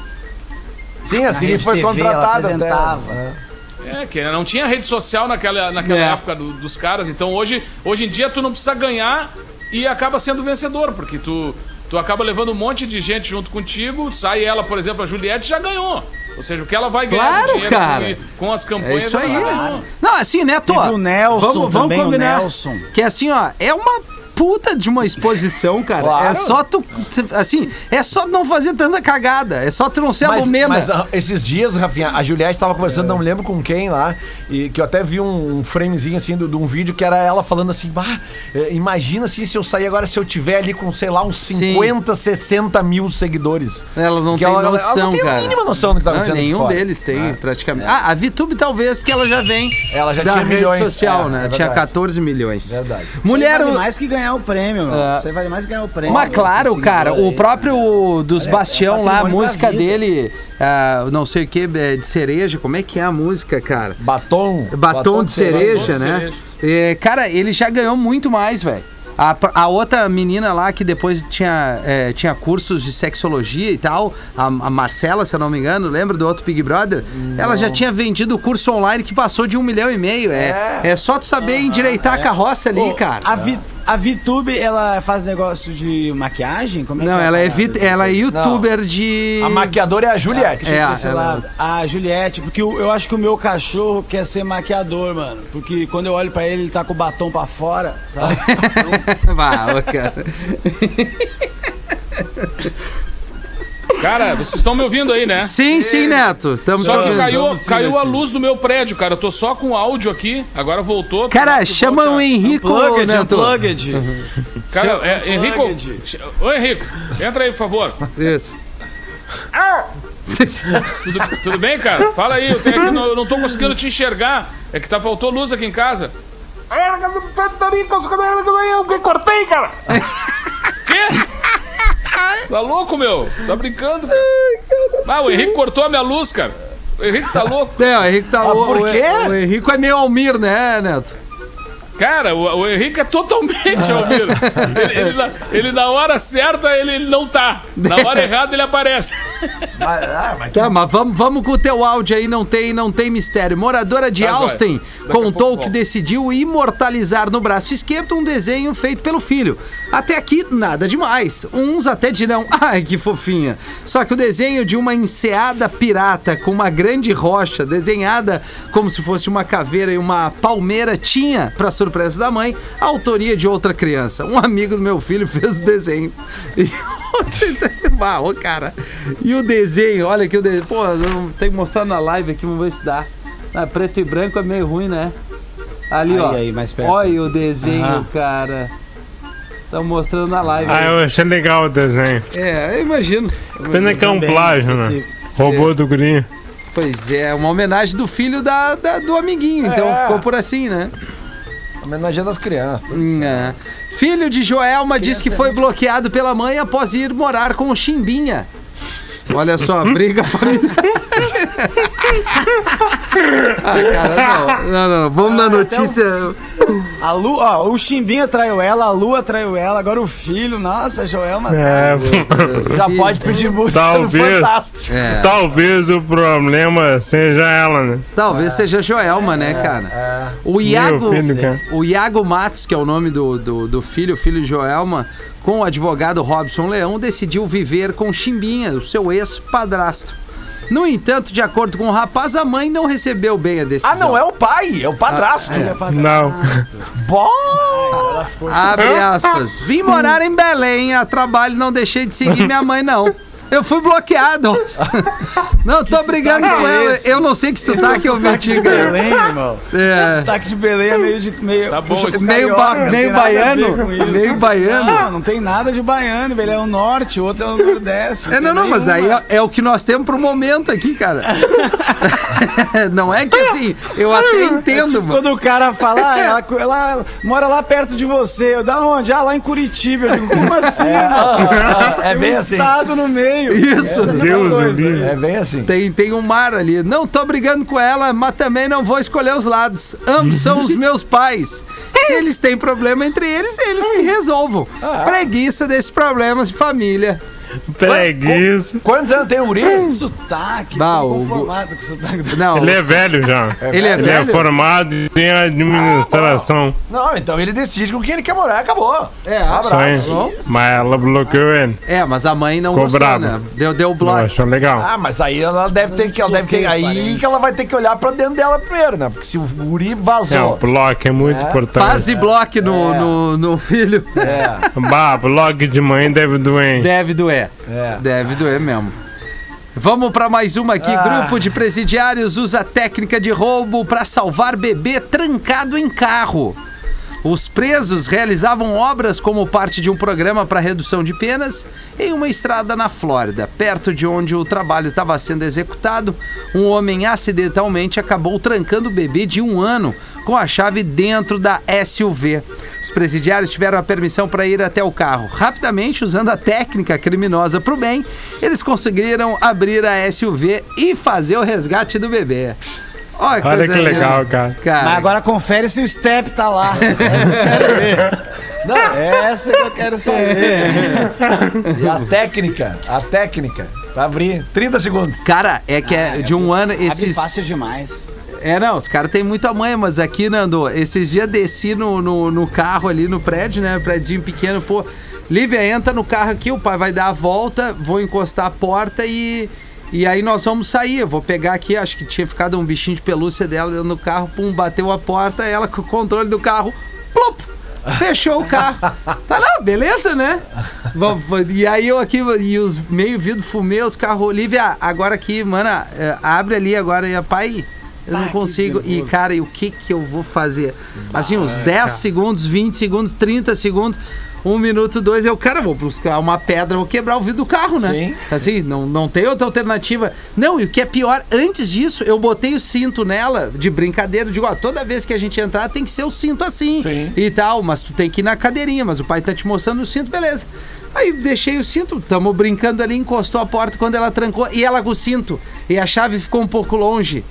Sim, a Siri foi TV, ela contratada. até. apresentava. É, que não tinha rede social naquela, naquela É. época do- dos caras. Então hoje, hoje em dia tu não precisa ganhar e acaba sendo vencedor, porque tu, tu acaba levando um monte de gente junto contigo. Sai ela, por exemplo, a Juliette já ganhou. Ou seja, o que ela vai ganhar Claro, dinheiro cara. com, com as É campanhas, isso aí. Não, assim, né, Tô? Teve o Nelson vamos, vamos também, o combinar. Nelson. Que assim, ó, é uma puta de uma exposição, cara. Claro. É só tu. Assim, é só não fazer tanta cagada. É só tu não ser a Mas, Lumena. mas, ah, esses dias, Rafinha, a Juliette tava conversando, não me lembro com quem lá, e que eu até vi um, framezinho assim do- de um vídeo que era ela falando assim: bah, é, imagina assim, se eu sair agora, se eu tiver ali com, sei lá, uns Sim. 50, 60 mil seguidores. Ela não Que tem ela- ela noção, não tem a cara. mínima noção do que tá Não, acontecendo aqui nenhum deles tem, praticamente. Ah, a VTube talvez, porque ela já vem Ela já da tinha rede milhões. social, É, né? é tinha verdade. 14 milhões. Verdade. Mulher... Mais que ganhar o prêmio, meu. É. Isso aí vale mais ganhar o prêmio. Mas claro, cara, o aí. próprio dos Olha, Bastião é lá, a música dele, ah, não sei o que, de cereja, como é que é a música, cara? Batom. Batom, de cereja, de né? cereja. É, cara, ele já ganhou muito mais, velho. A, a outra menina lá que depois tinha, é, tinha cursos de sexologia e tal, a, a Marcela, se eu não me engano, lembra do outro Big Brother? Ela já tinha vendido o curso online que passou de um milhão e meio. É, é. só tu saber endireitar a carroça ali, Ô, cara. A, Vi, a VTube, ela faz negócio de maquiagem? Como é Não, que ela é, parada? ela é youtuber de. A maquiadora é a Juliette. É, Pra esse ela- lado. A Juliette, porque eu, eu acho que o meu cachorro quer ser maquiador, mano. Porque quando eu olho pra ele, ele tá com o batom pra fora, sabe? Vá, cara. Cara, vocês estão me ouvindo aí, né? Sim, sim, Neto. Tamo Só que caiu, caiu a luz do meu prédio, cara. Eu tô só com áudio aqui, agora voltou. Cara, chama o Henrico, Unplugged, Neto. unplugged. Cara, é, Henrico. Ô, Henrico, entra aí, por favor. Isso. Tudo, tudo bem, cara? Fala aí, eu, tenho aqui, não, eu não tô conseguindo te enxergar. É que tá faltou luz aqui em casa. Eu cortei, cara. Tá louco, meu? Tá brincando, cara? Ah, o Henrique cortou a minha luz, cara. O Henrique tá louco. É, o Henrico tá. o, por o- quê? O, Henrico é meio Almir, né, Neto? Cara, o, o Henrique é totalmente Almir. Ele, ele na, ele na hora certa, ele não tá. Na hora errada, ele aparece. Mas, ah, mas Tá, mas vamos, vamos com o teu áudio aí, não tem, não tem mistério. Moradora de Tá. Austin contou pouco que decidiu imortalizar no braço esquerdo um desenho feito pelo filho. Até aqui, nada demais. Uns até dirão, ai que fofinha. Só que o desenho de uma enseada pirata com uma grande rocha desenhada como se fosse uma caveira e uma palmeira tinha, pra surpresa da mãe, a autoria de outra criança. Um amigo do meu filho fez o desenho. E... Ô, cara. E o desenho, olha aqui o desenho. Pô, tem que mostrar na live aqui, vamos ver se dá. Ah, preto e branco é meio ruim, né? Ali, Aí, ó. aí, mais perto. Olha o desenho, Aham. cara. Estão mostrando na live. Ah, eu achei legal o desenho. É, eu imagino. Pena que é um Também, plágio, né? esse- Robô do Green. Pois é, uma homenagem do filho da, da- do amiguinho. Então É. ficou por assim, né? Homenagem das crianças. É. Filho de Joelma diz que foi bloqueado pela mãe após ir morar com o Chimbinha. Olha só, briga familiar. Ah, cara, não, não, não, não. Vamos na notícia. A Lu, ó, o Chimbinha traiu ela, a Lua traiu ela, agora o filho, nossa, Joelma. É, Já pode pedir música no Talvez. Fantástico. É, talvez o problema seja ela, né? talvez seja Joelma, né, cara? O Iago, filho, cara. o Iago Matos, que é o nome do, do, do filho, o filho de Joelma, com o advogado Robson Leão, decidiu viver com Chimbinha, o seu ex-padrasto. No entanto, de acordo com o rapaz, a mãe não recebeu bem a decisão. Ah, não é o pai, é o padrasto. Não. Bom, Abre aspas. Vim morar em Belém, a trabalho não deixei de seguir minha mãe, não. Eu fui bloqueado. Não, tô brigando com é ela. Eu não sei que sotaque eu meti, cara. Belém, irmão. É. Sotaque de Belém é meio de. Meio, Tá bom, puxa meio ba- meio baiano, meio baiano. Não, não tem nada de baiano, velho. É o norte, o outro é o nordeste. É, não, não, mas aí é, é o que nós temos pro momento aqui, cara. Não é que assim, eu até entendo, Tipo, mano. quando o cara fala, ah, ela, ela mora lá perto de você. Eu, da onde? Ah, lá em Curitiba. Eu digo, como assim, irmão? é Tem bem um assim. estado no meio. Isso. Deus o coisa. livre. É bem assim. Tem, tem um mar ali. Não tô brigando com ela, mas também não vou escolher os lados. Ambos são os meus pais. Se eles têm problema entre eles, eles que resolvam. Preguiça desses problemas de família. Preguiça. Quantos anos tem o? Esse sotaque, Bah, tô o- conformado com o sotaque do... Não, Ele é velho já. ele é Ele é velho? formado em administração. Não, então ele decide com quem ele quer morar, acabou. É, abraço. Mas ela bloqueou ele. É, mas a mãe não Ficou gostou, brava. né? Deu, deu Não bloco. achou legal. Ah, mas aí ela deve ter que. Ela deve ter, aí que ela vai ter que olhar pra dentro dela primeiro, né? Porque se o Guri É, o vazou. bloco é muito importante. Paz e bloco no, no, no filho. É, Bah, bloco de mãe deve doer. hein? Deve doer. É. Deve doer mesmo. Vamos para mais uma aqui. Grupo de presidiários usa técnica de roubo para salvar bebê trancado em carro. Os presos realizavam obras como parte de um programa para redução de penas em uma estrada na Flórida. Perto de onde o trabalho estava sendo executado, um homem acidentalmente acabou trancando o bebê de um ano com a chave dentro da SUV. Os presidiários tiveram a permissão para ir até o carro. Rapidamente, usando a técnica criminosa para o bem, eles conseguiram abrir a SUV e fazer o resgate do bebê. Olha, Olha coisa que legal, cara. Cara, Mas agora confere se o step tá lá. Essa eu quero ver. Não, essa que eu quero saber. E a técnica, a técnica. Pra abrir 30 segundos. Cara, é que é de um ano Abre esses. fácil demais. É, não, os caras têm muita manha, mas aqui, Nando, esses dias desci no, no, no carro ali no prédio, né? Prédio pequeno, pô. Lívia, entra no carro aqui, o pai vai dar a volta, vou encostar a porta e. E aí nós vamos sair. Eu vou pegar aqui, acho que tinha ficado um bichinho de pelúcia dela dentro do carro, pum, bateu a porta, ela com o controle do carro, plup! Fechou o carro. Tá lá, beleza, né? E aí eu aqui, e os meio vidro fumê, os carros. Olivia, agora aqui, mano, é, abre ali agora e a pai. Eu não consigo. E, cara, e o que que eu vou fazer? Assim, uns 10 segundos, 20 segundos, 30 segundos, um minuto, dois, eu, cara, vou buscar uma pedra, vou quebrar o vidro do carro, né? Sim. Assim, não, não tem outra alternativa. Não, e o que é pior, antes disso, eu botei o cinto nela, de brincadeira, digo, ó, toda vez que a gente entrar tem que ser o cinto assim Sim. e tal, mas tu tem que ir na cadeirinha, mas o pai tá te mostrando o cinto, beleza. Aí deixei o cinto, tamo brincando ali, encostou a porta quando ela trancou, e ela com o cinto, e a chave ficou um pouco longe.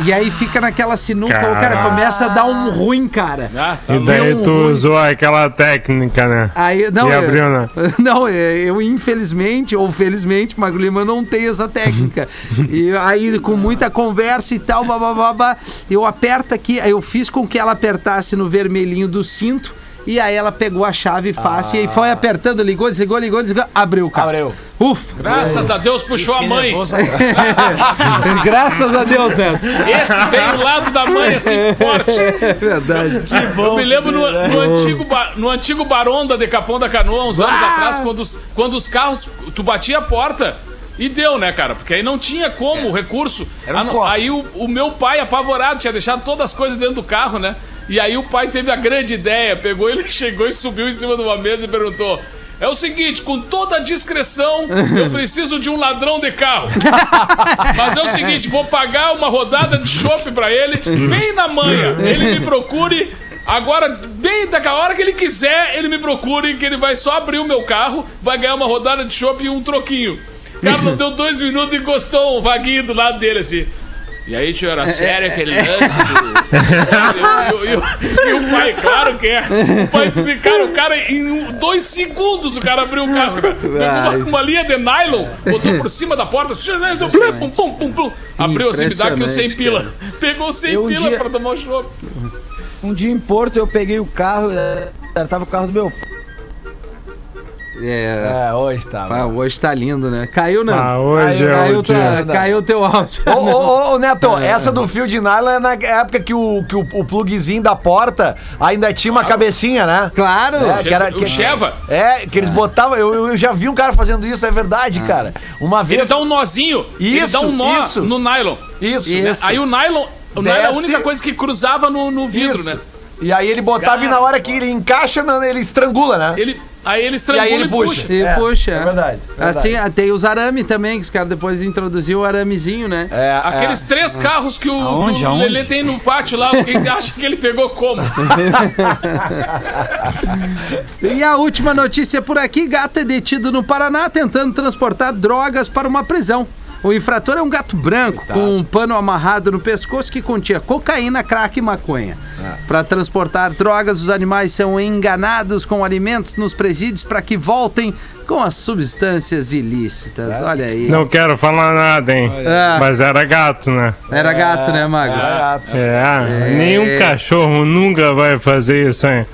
E aí fica naquela sinuca, o cara começa a dar um ruim, cara. Ah, E daí Deu tu ruim. usou aquela técnica, né? Aí, não, E abriu, né? Não, eu infelizmente, ou felizmente, Magro Lima não tem essa técnica. e aí, com muita conversa e tal, babá, eu aperto aqui, eu fiz com que ela apertasse no vermelhinho do cinto. E aí ela pegou a chave fácil e aí foi apertando, ligou, desligou, ligou, desligou, abriu o carro. Abriu. Ufa! Graças a Deus puxou a mãe. Graças a Deus, Neto. Esse veio do lado da mãe assim forte. É verdade. Eu me lembro no, no antigo, no antigo Barão da Decapão da Canoa, uns anos Ah! atrás, quando os, quando os carros. Tu batia a porta e deu, né, cara? Porque aí não tinha como o recurso. Era um Ah, aí o, o meu pai, apavorado, tinha deixado todas as coisas dentro do carro, né? E aí o pai teve a grande ideia, pegou ele, chegou e subiu em cima de uma mesa e perguntou. É o seguinte, com toda a discrição, eu preciso de um ladrão de carro. Mas é o seguinte, vou pagar uma rodada de chopp pra ele, bem na manhã. Ele me procure. Agora, bem daquela hora que ele quiser, ele me procure, que ele vai só abrir o meu carro, vai ganhar uma rodada de chopp e um troquinho. Cara, não deu dois minutos e encostou um vaguinho do lado dele, assim. E aí, tio, era sério aquele lance do... e, o pai, claro que é. O pai disse cara, o cara, em dois segundos, o cara abriu o carro. Pegou uma, uma linha de nylon, botou por cima da porta, pum, pum, pum, pum. Abriu assim, me dá aqui os 100 pila. Pegou 100 Eu um pila dia- pra tomar o chopp. Um dia em Porto eu peguei o carro, eh, tava o carro do meu pai. É, É, hoje tá. pá, hoje tá lindo, né? Caiu, não? Ah, hoje é caiu, o tua- dia. caiu o teu áudio. Ô, ô, ô, ô, Neto, essa do fio de nylon é na época que o, que o, o plugzinho da porta ainda tinha uma cabecinha, né? Claro! É, que era, O que, Cheva. É, que eles botavam. Eu, eu já vi um cara fazendo isso, é verdade, cara. Uma Ele vez. dá um nozinho, ele Isso, dá um nó isso. no nylon. Isso. Isso. né? Aí o nylon, o nylon é a única coisa que cruzava no, no vidro, isso. né? E aí ele botava e na hora que ele encaixa, ele estrangula, né? Ele, aí ele e estrangula aí ele puxa. E É, puxa. É verdade. é Assim, verdade. ah, tem os arame também, que os caras depois introduziram o aramezinho, né? É, Aqueles é. três carros que o, Aonde, o? Lelê tem no pátio lá, quem acha que ele pegou como? E a última notícia por aqui: gato é detido no Paraná tentando transportar drogas para uma prisão. O infrator é um gato branco com um pano amarrado no pescoço que continha cocaína, crack e maconha. Para transportar drogas, os animais são enganados com alimentos nos presídios para que voltem com as substâncias ilícitas. Olha aí. Não quero falar nada, hein? Ah. Mas era gato, né? Era gato, né, Mago? É, nenhum cachorro nunca vai fazer isso, hein?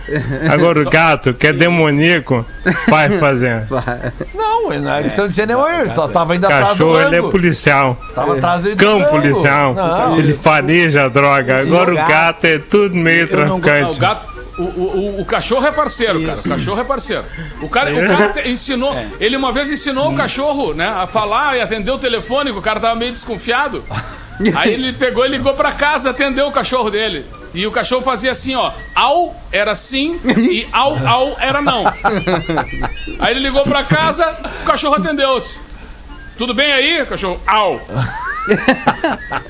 Agora o gato, que é demoníaco, vai fazer. Não, eles estão dizendo, eu só tava indo atrás do Cachorro, ele é policial. Tava atrás do Cão policial. Não. Ele fareja a droga. Agora o gato? gato é tudo meio Eu não- Não, o traficante. gato. O, o, o- cachorro é parceiro, cara. O cachorro é parceiro. O cara, o cara ensinou. Ele uma vez ensinou o cachorro, né, a falar e atender o telefone, que o cara tava meio desconfiado. Aí ele pegou e ligou pra casa, atendeu o cachorro dele. E o cachorro fazia assim, ó. Au era sim e au, au era não. Aí ele ligou pra casa, o cachorro atendeu. Tudo bem aí? O cachorro, au.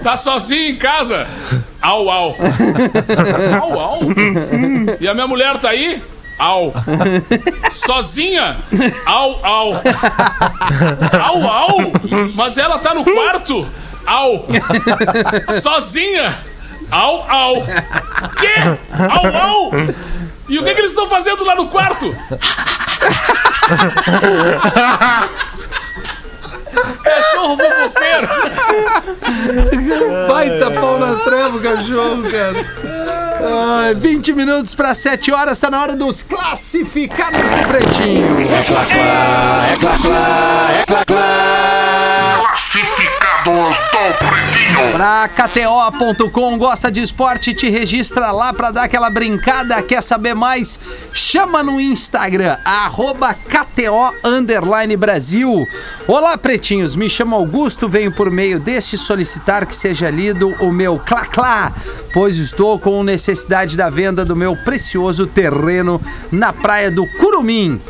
Tá sozinho em casa? Au, au. Au, au. E a minha mulher tá aí? Au. Sozinha? Au, au. Au, au. Mas ela tá no quarto? Au. Sozinha? Au, au. Quê? Au, au. E o que, que eles estão fazendo lá no quarto? Cachorro fofoqueiro. Baita pau nas trevas, cachorro, cara. Ai, 20 minutos para 7 horas, tá na hora dos classificados do Pretinho. Pra KTO.com, gosta de esporte, te registra lá pra dar aquela brincada. Quer saber mais? Chama no Instagram, arroba KTO Underline Brasil. Olá, pretinhos, me chamo Augusto, venho por meio deste solicitar que seja lido o meu Clá Clá, pois estou com necessidade da venda do meu precioso terreno na praia do Curumim.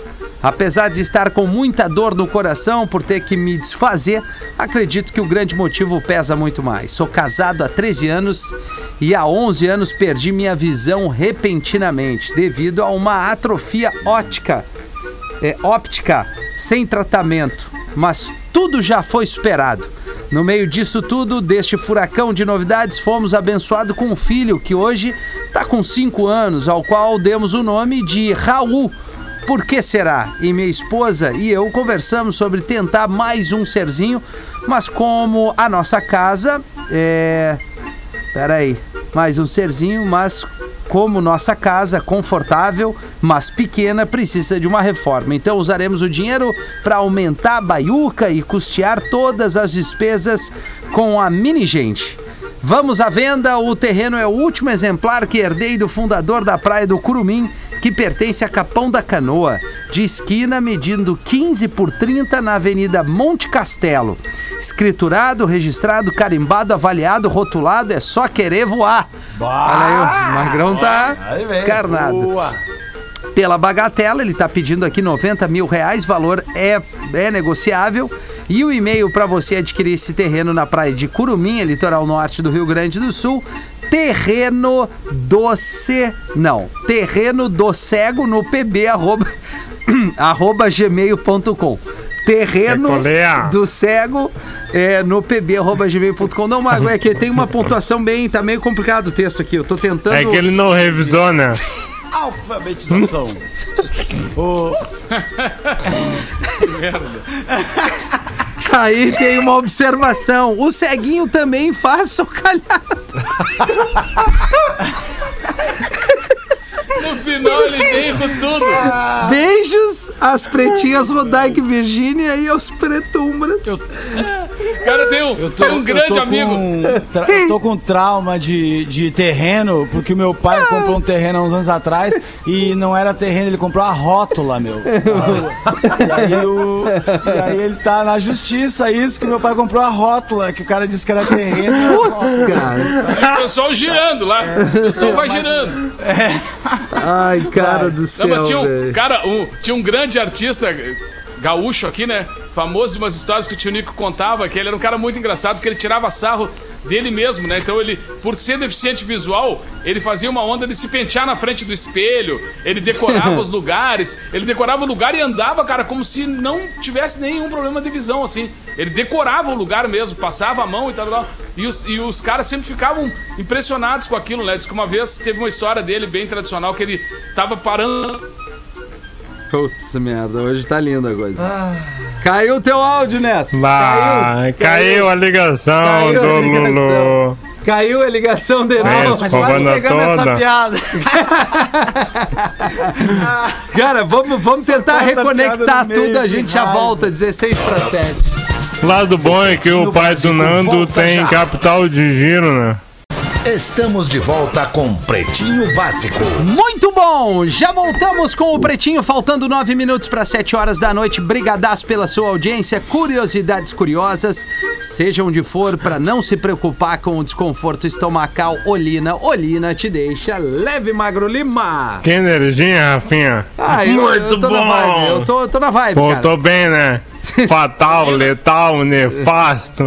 Apesar de estar com muita dor no coração por ter que me desfazer, acredito que o grande motivo pesa muito mais. Sou casado há 13 anos e há 11 anos perdi minha visão repentinamente devido a uma atrofia óptica, é, óptica sem tratamento, mas tudo já foi superado. No meio disso tudo, deste furacão de novidades, fomos abençoados com um filho que hoje está com 5 anos, ao qual demos o nome de Raul. Por que será? E minha esposa e eu conversamos sobre tentar mais um serzinho, mas como a nossa casa é. Peraí, mais um serzinho, mas como nossa casa confortável, mas pequena, precisa de uma reforma. Então usaremos o dinheiro para aumentar a baiuca e custear todas as despesas com a mini gente. Vamos à venda, o terreno é o último exemplar que herdei do fundador da Praia do Curumim, que pertence a Capão da Canoa, de esquina medindo 15 por 30 na Avenida Monte Castelo. Escriturado, registrado, carimbado, avaliado, rotulado, é só querer voar. Olha aí, o Magrão tá vem. carnado Boa. pela bagatela, ele está pedindo aqui 90 mil reais, valor é, é negociável. E o e-mail para você adquirir esse terreno na praia de Curumim, litoral norte do Rio Grande do Sul, terreno doce, não, terreno do cego no pb arroba, arroba gmail.com. Terreno Recolher. do cego é, no pb.gmail.com. Não, Mago, é que tem uma pontuação bem. Tá meio complicado o texto aqui. Eu tô tentando. É que ele não revisou, né? Alfabetização. o... Aí tem uma observação. O ceguinho também faz socalhada. No final ele vem com tudo. Beijos às pretinhas Rodaica e Virgínia e aos pretumbras. Cara, tem um, tem um grande eu tô amigo. Com, tra- eu tô com trauma de, de terreno, porque o meu pai comprou um terreno há uns anos atrás e não era terreno, ele comprou a rótula, meu. E aí, o- e aí ele tá na justiça, isso, que meu pai comprou a rótula, que o cara disse que era terreno. Putz, cara. O pessoal girando lá. O pessoal vai girando. Ai, cara do Não, céu. mas tinha um, cara, um, tinha um grande artista gaúcho aqui, né? Famoso de umas histórias que o tio Nico contava, que ele era um cara muito engraçado, que ele tirava sarro dele mesmo, né? Então ele, por ser deficiente visual, ele fazia uma onda de se pentear na frente do espelho, ele decorava os lugares, ele decorava o lugar e andava, cara, como se não tivesse nenhum problema de visão, assim. Ele decorava o lugar mesmo, passava a mão e tal, tal. E os, e os caras sempre ficavam impressionados com aquilo, né? Diz que uma vez teve uma história dele bem tradicional que ele tava parando Putz, merda, hoje tá linda a coisa. Caiu o teu áudio, Neto. Lá, caiu, a ligação Caiu a do ligação. Lulu. Caiu a ligação de novo. Mas quase pegamos essa toda. piada. Cara, vamos, vamos tentar a reconectar no meio, tudo, a gente já raiva. volta, 16 para 7. Lado bom é que o pai do Nando tem já. capital de giro, né? Estamos de volta com Pretinho Básico. Muito bom! Já voltamos com o Pretinho, faltando 9 minutos para 7 horas da noite. Brigadaço pela sua audiência. Curiosidades curiosas, seja onde for, para não se preocupar com o desconforto estomacal. Olina, Olina te deixa leve, Magro Lima. Que energia, Rafinha. Ah, eu, Muito eu tô bom. na vibe, eu tô, eu tô na vibe, Pô, cara. tô bem, né? Fatal, letal, nefasto.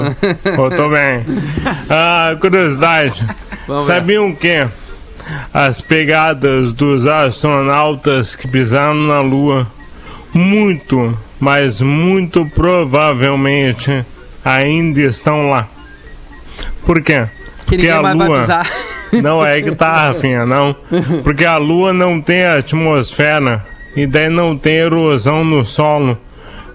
Pô, tô bem. Ah, curiosidade. Vamos ver. Sabiam que as pegadas dos astronautas que pisaram na Lua, muito, mas muito provavelmente ainda estão lá. Por quê? Que mais vai pisar. Não é que tá, Rafinha, não. Porque a Lua não tem atmosfera e daí não tem erosão no solo.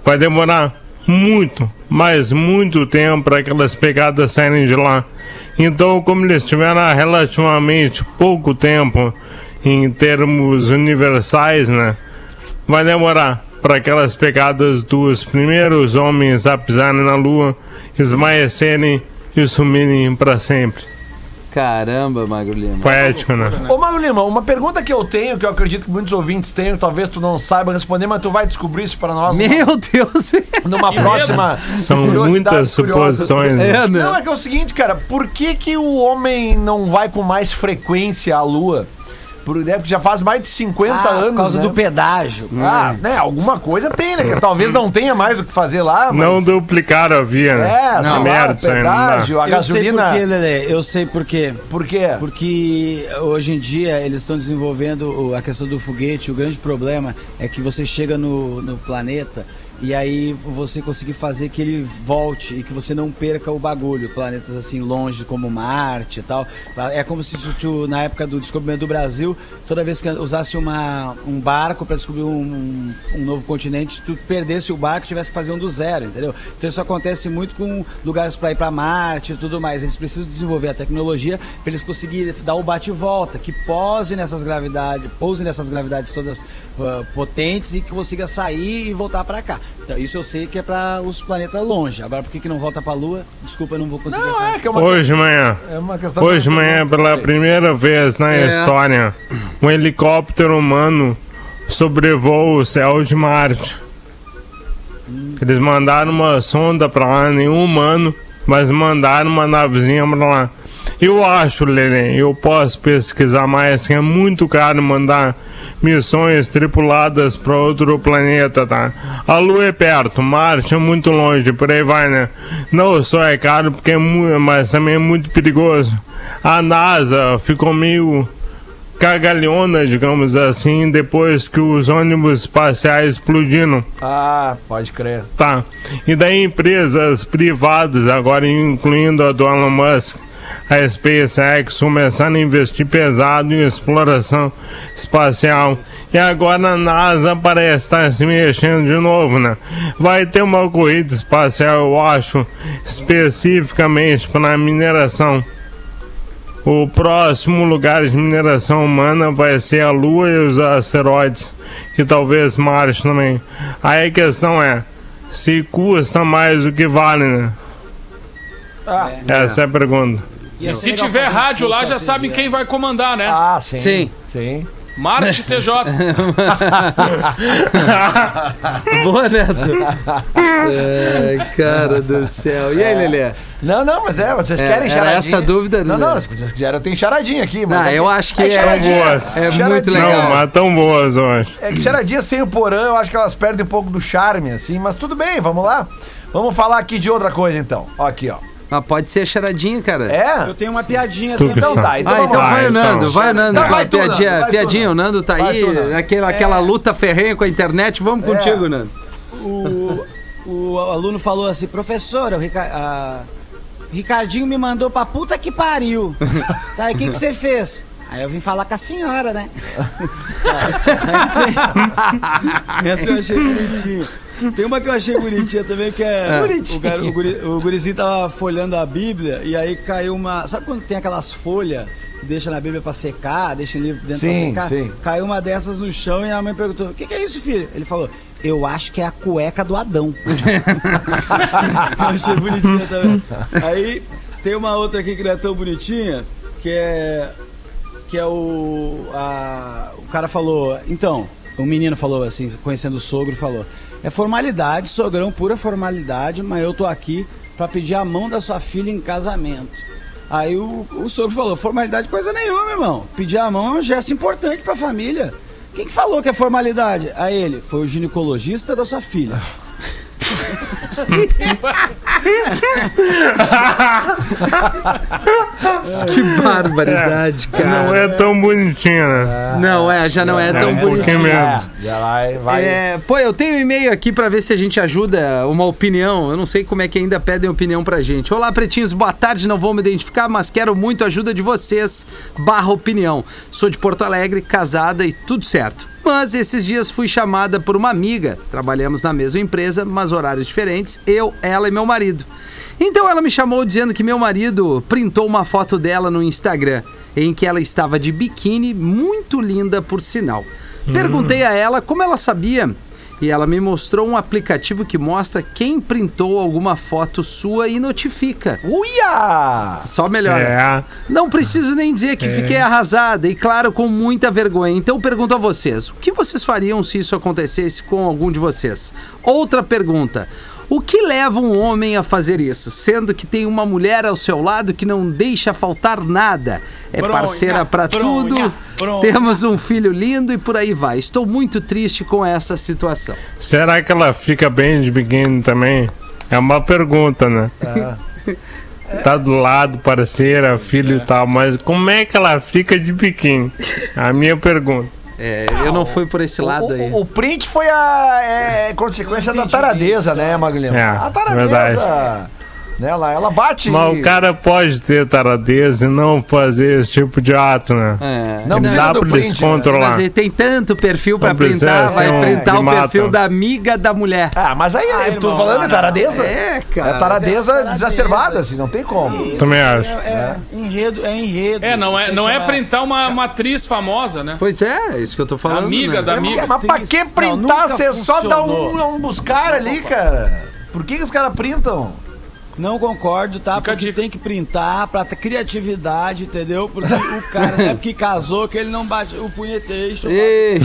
Vai demorar muito, mas muito tempo para aquelas pegadas saírem de lá. Então, como eles tiveram relativamente pouco tempo em termos universais, né? Vai demorar para aquelas pegadas dos primeiros homens a pisarem na Lua esmaecerem e sumirem para sempre. Caramba, Magro Lima. Poético, né? Ô, Mauro Lima, uma pergunta que eu tenho, que eu acredito que muitos ouvintes tenham, talvez tu não saiba responder, mas tu vai descobrir isso para nós numa- Meu Deus. numa próxima. São muitas suposições. né? É, né? Não, é que é o seguinte, cara, por que, que o homem não vai com mais frequência à Lua? Por, né, porque já faz mais de 50 Ah, anos. por causa né? do pedágio. Ah, né? Alguma coisa tem, né? Que talvez não tenha mais o que fazer lá, mas. Não duplicaram a via, né? É, sei lá, merda, o não pedágio, a Eu sei gasolina. por quê, Lelê. Eu sei por quê. Por quê? Porque hoje em dia eles estão desenvolvendo a questão do foguete. O grande problema é que você chega no, no planeta e aí você conseguir fazer que ele volte e que você não perca o bagulho. Planetas assim longe como Marte e tal. É como se tu, na época do descobrimento do Brasil, toda vez que usasse uma, um barco para descobrir um, um novo continente, tu perdesse o barco e tivesse que fazer um do zero, entendeu? Então isso acontece muito com lugares para ir para Marte e tudo mais. Eles precisam desenvolver a tecnologia para eles conseguirem dar o bate e volta, que pose nessas gravidades, pouse nessas gravidades todas ah, potentes e que consiga sair e voltar para cá. Então, isso eu sei que é para os planetas longe. Agora por que, que não volta para a Lua? Desculpa, eu não vou conseguir Não, essa é que é uma, Hoje de manhã. é uma questão. Hoje de manhã, pela primeira vez na É. história, um helicóptero humano sobrevoa o céu de Marte. Eles mandaram uma sonda pra lá, nenhum humano, mas mandaram uma navezinha pra lá. Eu acho, Lelê, eu posso pesquisar mais, que é muito caro mandar missões tripuladas para outro planeta, tá? A Lua é perto, Marte é muito longe, por aí vai, né? Não só é caro, porque é muito, mas também é muito perigoso. A NASA ficou meio cagalhona, digamos assim, depois que os ônibus espaciais explodiram. Ah, pode crer. Tá. E daí empresas privadas, agora incluindo a do Elon Musk, a SpaceX, começaram a investir pesado em exploração espacial. E agora a NASA parece estar se mexendo de novo, né? Vai ter uma corrida espacial, eu acho, especificamente para mineração. O próximo lugar de mineração humana vai ser a Lua e os asteroides. E talvez Marte também. Aí a questão é: se custa mais do que vale, né? Ah, Essa é a pergunta. E se tiver rádio lá, já sabem quem vai comandar, né? ah sim. Sim. Sim. Marte TJ. Boa, Neto. Ai, cara do céu. E aí, Lelê? Não, não, mas é, vocês É, querem era charadinha. essa dúvida, Não, não, vocês quiserem, eu tenho charadinha aqui. Mas Não, é eu acho que é é, boas. é muito legal. Não, mas tão boas hoje. É que charadinha sem o porã, eu acho que elas perdem um pouco do charme, assim, mas tudo bem, vamos lá. Vamos falar aqui de outra coisa, então. Ó, aqui, ó. Ah, pode ser charadinha, cara. É? Eu tenho uma piadinha Tu dentro que Então tá, então Ah, então vai o então. Nando, vai o Nando. Vai tu, piadinha, Nando, vai tu, piadinha, o Nando tá Vai aí, tu, Nando. naquela, aquela luta ferrenha com a internet. Vamos contigo, Nando. o, o aluno falou assim, professor, o Rica- a- Ricardinho me mandou pra puta que pariu. Tá, e o que que você fez? Aí eu vim falar com a senhora, né? Essa eu achei bonitinha. Tem uma que eu achei bonitinha também, que é. O, gar- o, guri, o gurizinho tava folhando a Bíblia e aí caiu uma. Sabe quando tem aquelas folhas que deixa na Bíblia pra secar, deixa o livro dentro Sim, pra secar? sim. Caiu uma dessas no chão e a mãe perguntou: O que, que é isso, filho? Ele falou: Eu acho que é a cueca do Adão. eu achei bonitinha também. Aí tem uma outra aqui que não é tão bonitinha, que é que é o. a- o cara falou. Então, o menino falou assim, conhecendo o sogro, falou: É formalidade, sogrão, pura formalidade, mas eu tô aqui pra pedir a mão da sua filha em casamento. Aí o, o sogro falou: Formalidade coisa nenhuma, irmão. Pedir a mão é um gesto importante pra família. Quem que falou que é formalidade? Aí ele: Foi o ginecologista da sua filha. Que barbaridade, cara. Não é tão bonitinho, né? Não é, já não é, É tão um bonito. pouquinho menos. Já vai, vai. É, pô, eu tenho um e-mail aqui pra ver se a gente ajuda uma opinião. Eu não sei como é que ainda pedem opinião pra gente. Olá, pretinhos, boa tarde. Não vou me identificar, mas quero muito a ajuda de vocês. Barra opinião. Sou de Porto Alegre, casada e tudo certo. Mas esses dias fui chamada por uma amiga. Trabalhamos na mesma empresa, mas horários diferentes. Eu, ela e meu marido. Então ela me chamou dizendo que meu marido printou uma foto dela no Instagram, em que ela estava de biquíni, muito linda por sinal. Perguntei a ela como ela sabia e ela me mostrou um aplicativo que mostra quem printou alguma foto sua e notifica. Uia! Só melhor. É. Não preciso nem dizer que fiquei arrasada e, claro, com muita vergonha. Então pergunto a vocês: o que vocês fariam se isso acontecesse com algum de vocês? Outra pergunta. O que leva um homem a fazer isso, sendo que tem uma mulher ao seu lado que não deixa faltar nada? É Bronha, parceira pra bronha, tudo, bronha. temos um filho lindo e por aí vai. Estou muito triste com essa situação. Será que ela fica bem de biquíni também? É uma pergunta, né? Tá do lado, parceira, filho e tal, mas como é que ela fica de biquíni? A minha pergunta. É, eu não fui por esse lado o, aí. o- o print foi a é, consequência da taradeza, né, Maguilhão? É, a taradeza. verdade. Né, ela, ela bate. Mas o cara pode ter taradeza e não fazer esse tipo de ato, né? É. Não dá pra print, né? controlar. Mas ele tem tanto perfil pra printar, vai um printar o que perfil mata. da amiga da mulher. Ah, mas aí Ah, eu tô irmão, falando de taradeza. É, cara. É taradeza taradeza. desacerbada, assim, não tem como. Também acho. É, é enredo, é enredo. É, não é, não é printar uma, uma atriz famosa, né? Pois é, é isso que eu tô falando. Amiga né? da amiga. Mas pra que printar? Você só dá um, um buscar ali, cara. Por que, que os caras printam? Não concordo, tá? Fica porque tem que printar pra ter criatividade, entendeu? Porque o cara não é porque casou que ele não bate o punhetation. Ei,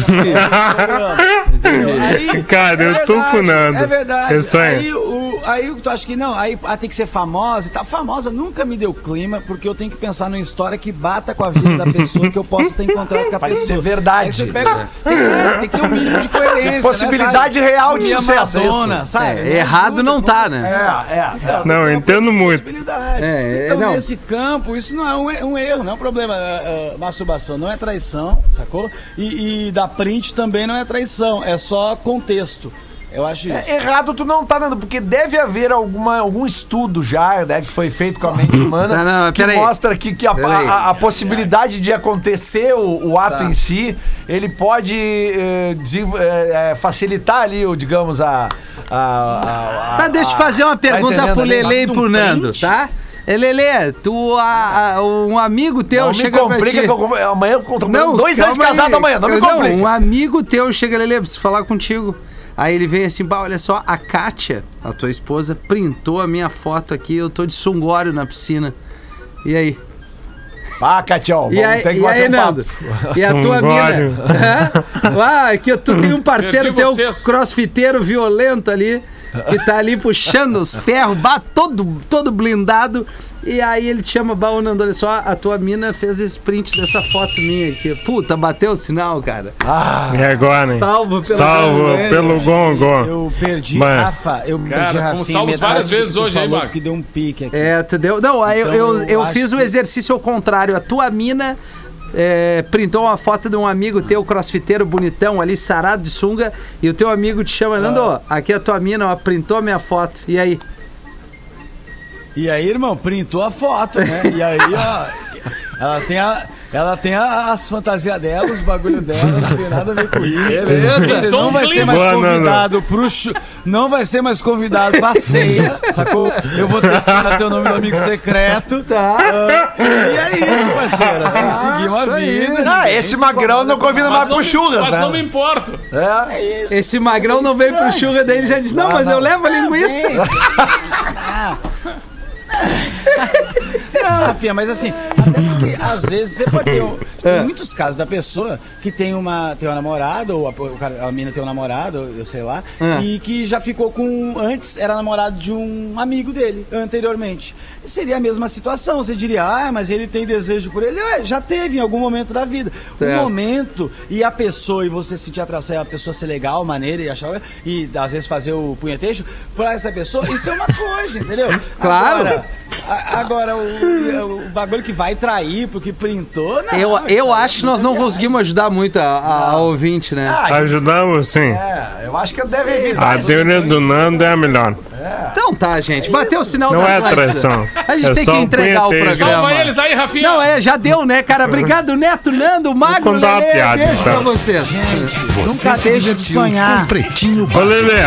Aí, Cara, eu tô verdade, com o Nando. É verdade. Eu sonho. Aí, o, aí tu acha que não, aí ah, tem que ser famosa e tal. Famosa nunca me deu clima, porque eu tenho que pensar numa história que bata com a vida da pessoa, que eu possa ter encontrado com a pessoa. ser verdade. Aí você pega, tem, que, tem que ter um mínimo de coerência. Possibilidade né, real de sucesso, é Madonna, isso. sabe? É, errado não tá, né? É, é. Não, eu entendo muito. É, é, então, não. nesse campo, isso não é um, um erro, não é um problema. É, é, masturbação não é traição, sacou? E, e dar print também não é traição, é só contexto. Eu acho isso. É, errado tu não tá dando, porque deve haver alguma, algum estudo já, né, que foi feito com a mente humana, Não, não, que peraí. mostra que, que a, a- a possibilidade de acontecer o, o ato Tá. em si, ele pode eh, eh, eh, facilitar ali, o, digamos, a... a, a- a- Tá, deixa eu fazer uma tá pergunta entendendo pro? Lele e pro Nando, print? tá? É, Lele, tu, a- a- um amigo teu Não me chega pra complica ti... que eu, como- amanhã eu tô Não, dois anos de aí. casado amanhã, não me complica. um amigo teu chega, Lele, preciso falar contigo. Aí ele vem assim, bah, olha só, a Kátia, a tua esposa, printou a minha foto aqui, eu tô de sungório na piscina. E aí? Ah, Catião, E aí, ter que e bater aí um Nando? papo. E a tua Sungório. mina? Ah, que tu tem um parceiro teu, vocês. crossfiteiro violento ali, que tá ali puxando os ferros, bah, todo, todo blindado. E aí ele te chama, bah, ô, Nando, olha só, a tua mina fez esse print dessa foto minha aqui. Puta, bateu o sinal, cara. E agora, hein? Salvo pelo Salvo Gongo, pelo gongo. Eu perdi, Mano. Rafa. Eu Cara, perdi fomos Rafinha, salvos várias vezes hoje, hein, Marco? Que deu um pique aqui. É, tu deu. Não, aí eu, Então, eu, eu eu fiz o exercício ao contrário. A tua mina é, printou uma foto de um amigo teu, crossfiteiro bonitão ali, sarado de sunga, e o teu amigo te chama, Nando, aqui é a tua mina, ó, printou a minha foto. E aí? E aí, irmão, printou a foto, né? E aí, ó, ela tem a. ela tem a- as fantasias dela, os bagulho dela, não tem nada a ver com isso. Beleza. Você Tom não vai ser mais convidado pro chu- Não vai ser mais convidado pra ceia, sacou? Eu vou ter que dar teu nome do amigo secreto. Tá. Ah, e é isso, parceiro. Assim, seguimos a vida. Ah, ninguém esse se magrão não convida mais não, pro churras, mas não me né? importo. É. É isso. Esse magrão não veio pro churra dele e já disse: Não, mas eu levo a linguiça. Não, Rafinha, mas assim, até porque às vezes você pode ter. um- Tem muitos casos da pessoa que tem uma, tem uma namorada, ou a, o cara, a mina tem um namorado, eu sei lá, e que já ficou com. Antes era namorado de um amigo dele, anteriormente. E seria a mesma situação. Você diria, ah, mas ele tem desejo por ele. Ué, já teve em algum momento da vida. Certo. O momento e a pessoa, e você sentir atração, e a pessoa ser legal, maneira, e achar. E às vezes fazer o punhetejo pra essa pessoa, isso é uma coisa, entendeu? Claro. Agora, a- agora o, o bagulho que vai trair porque printou, não. Eu, eu acho que nós não conseguimos ajudar muito a, a- a ouvinte, né? Ah, Ajudamos sim. é, eu acho que deve evitar. A teoria do Nando é a melhor. Então tá, gente. Bateu o sinal Não da é Atlântida. traição. A gente É tem só que um entregar o punheteiro. programa. Salva eles aí, Rafinha. Não, é, já deu, né, cara? Obrigado, Neto, Nando, Magro, contar uma Lelê. piada, Beijo então. pra vocês. Você Nunca se deixa de sonhar. Pretinho Ô, Básico. Lelê,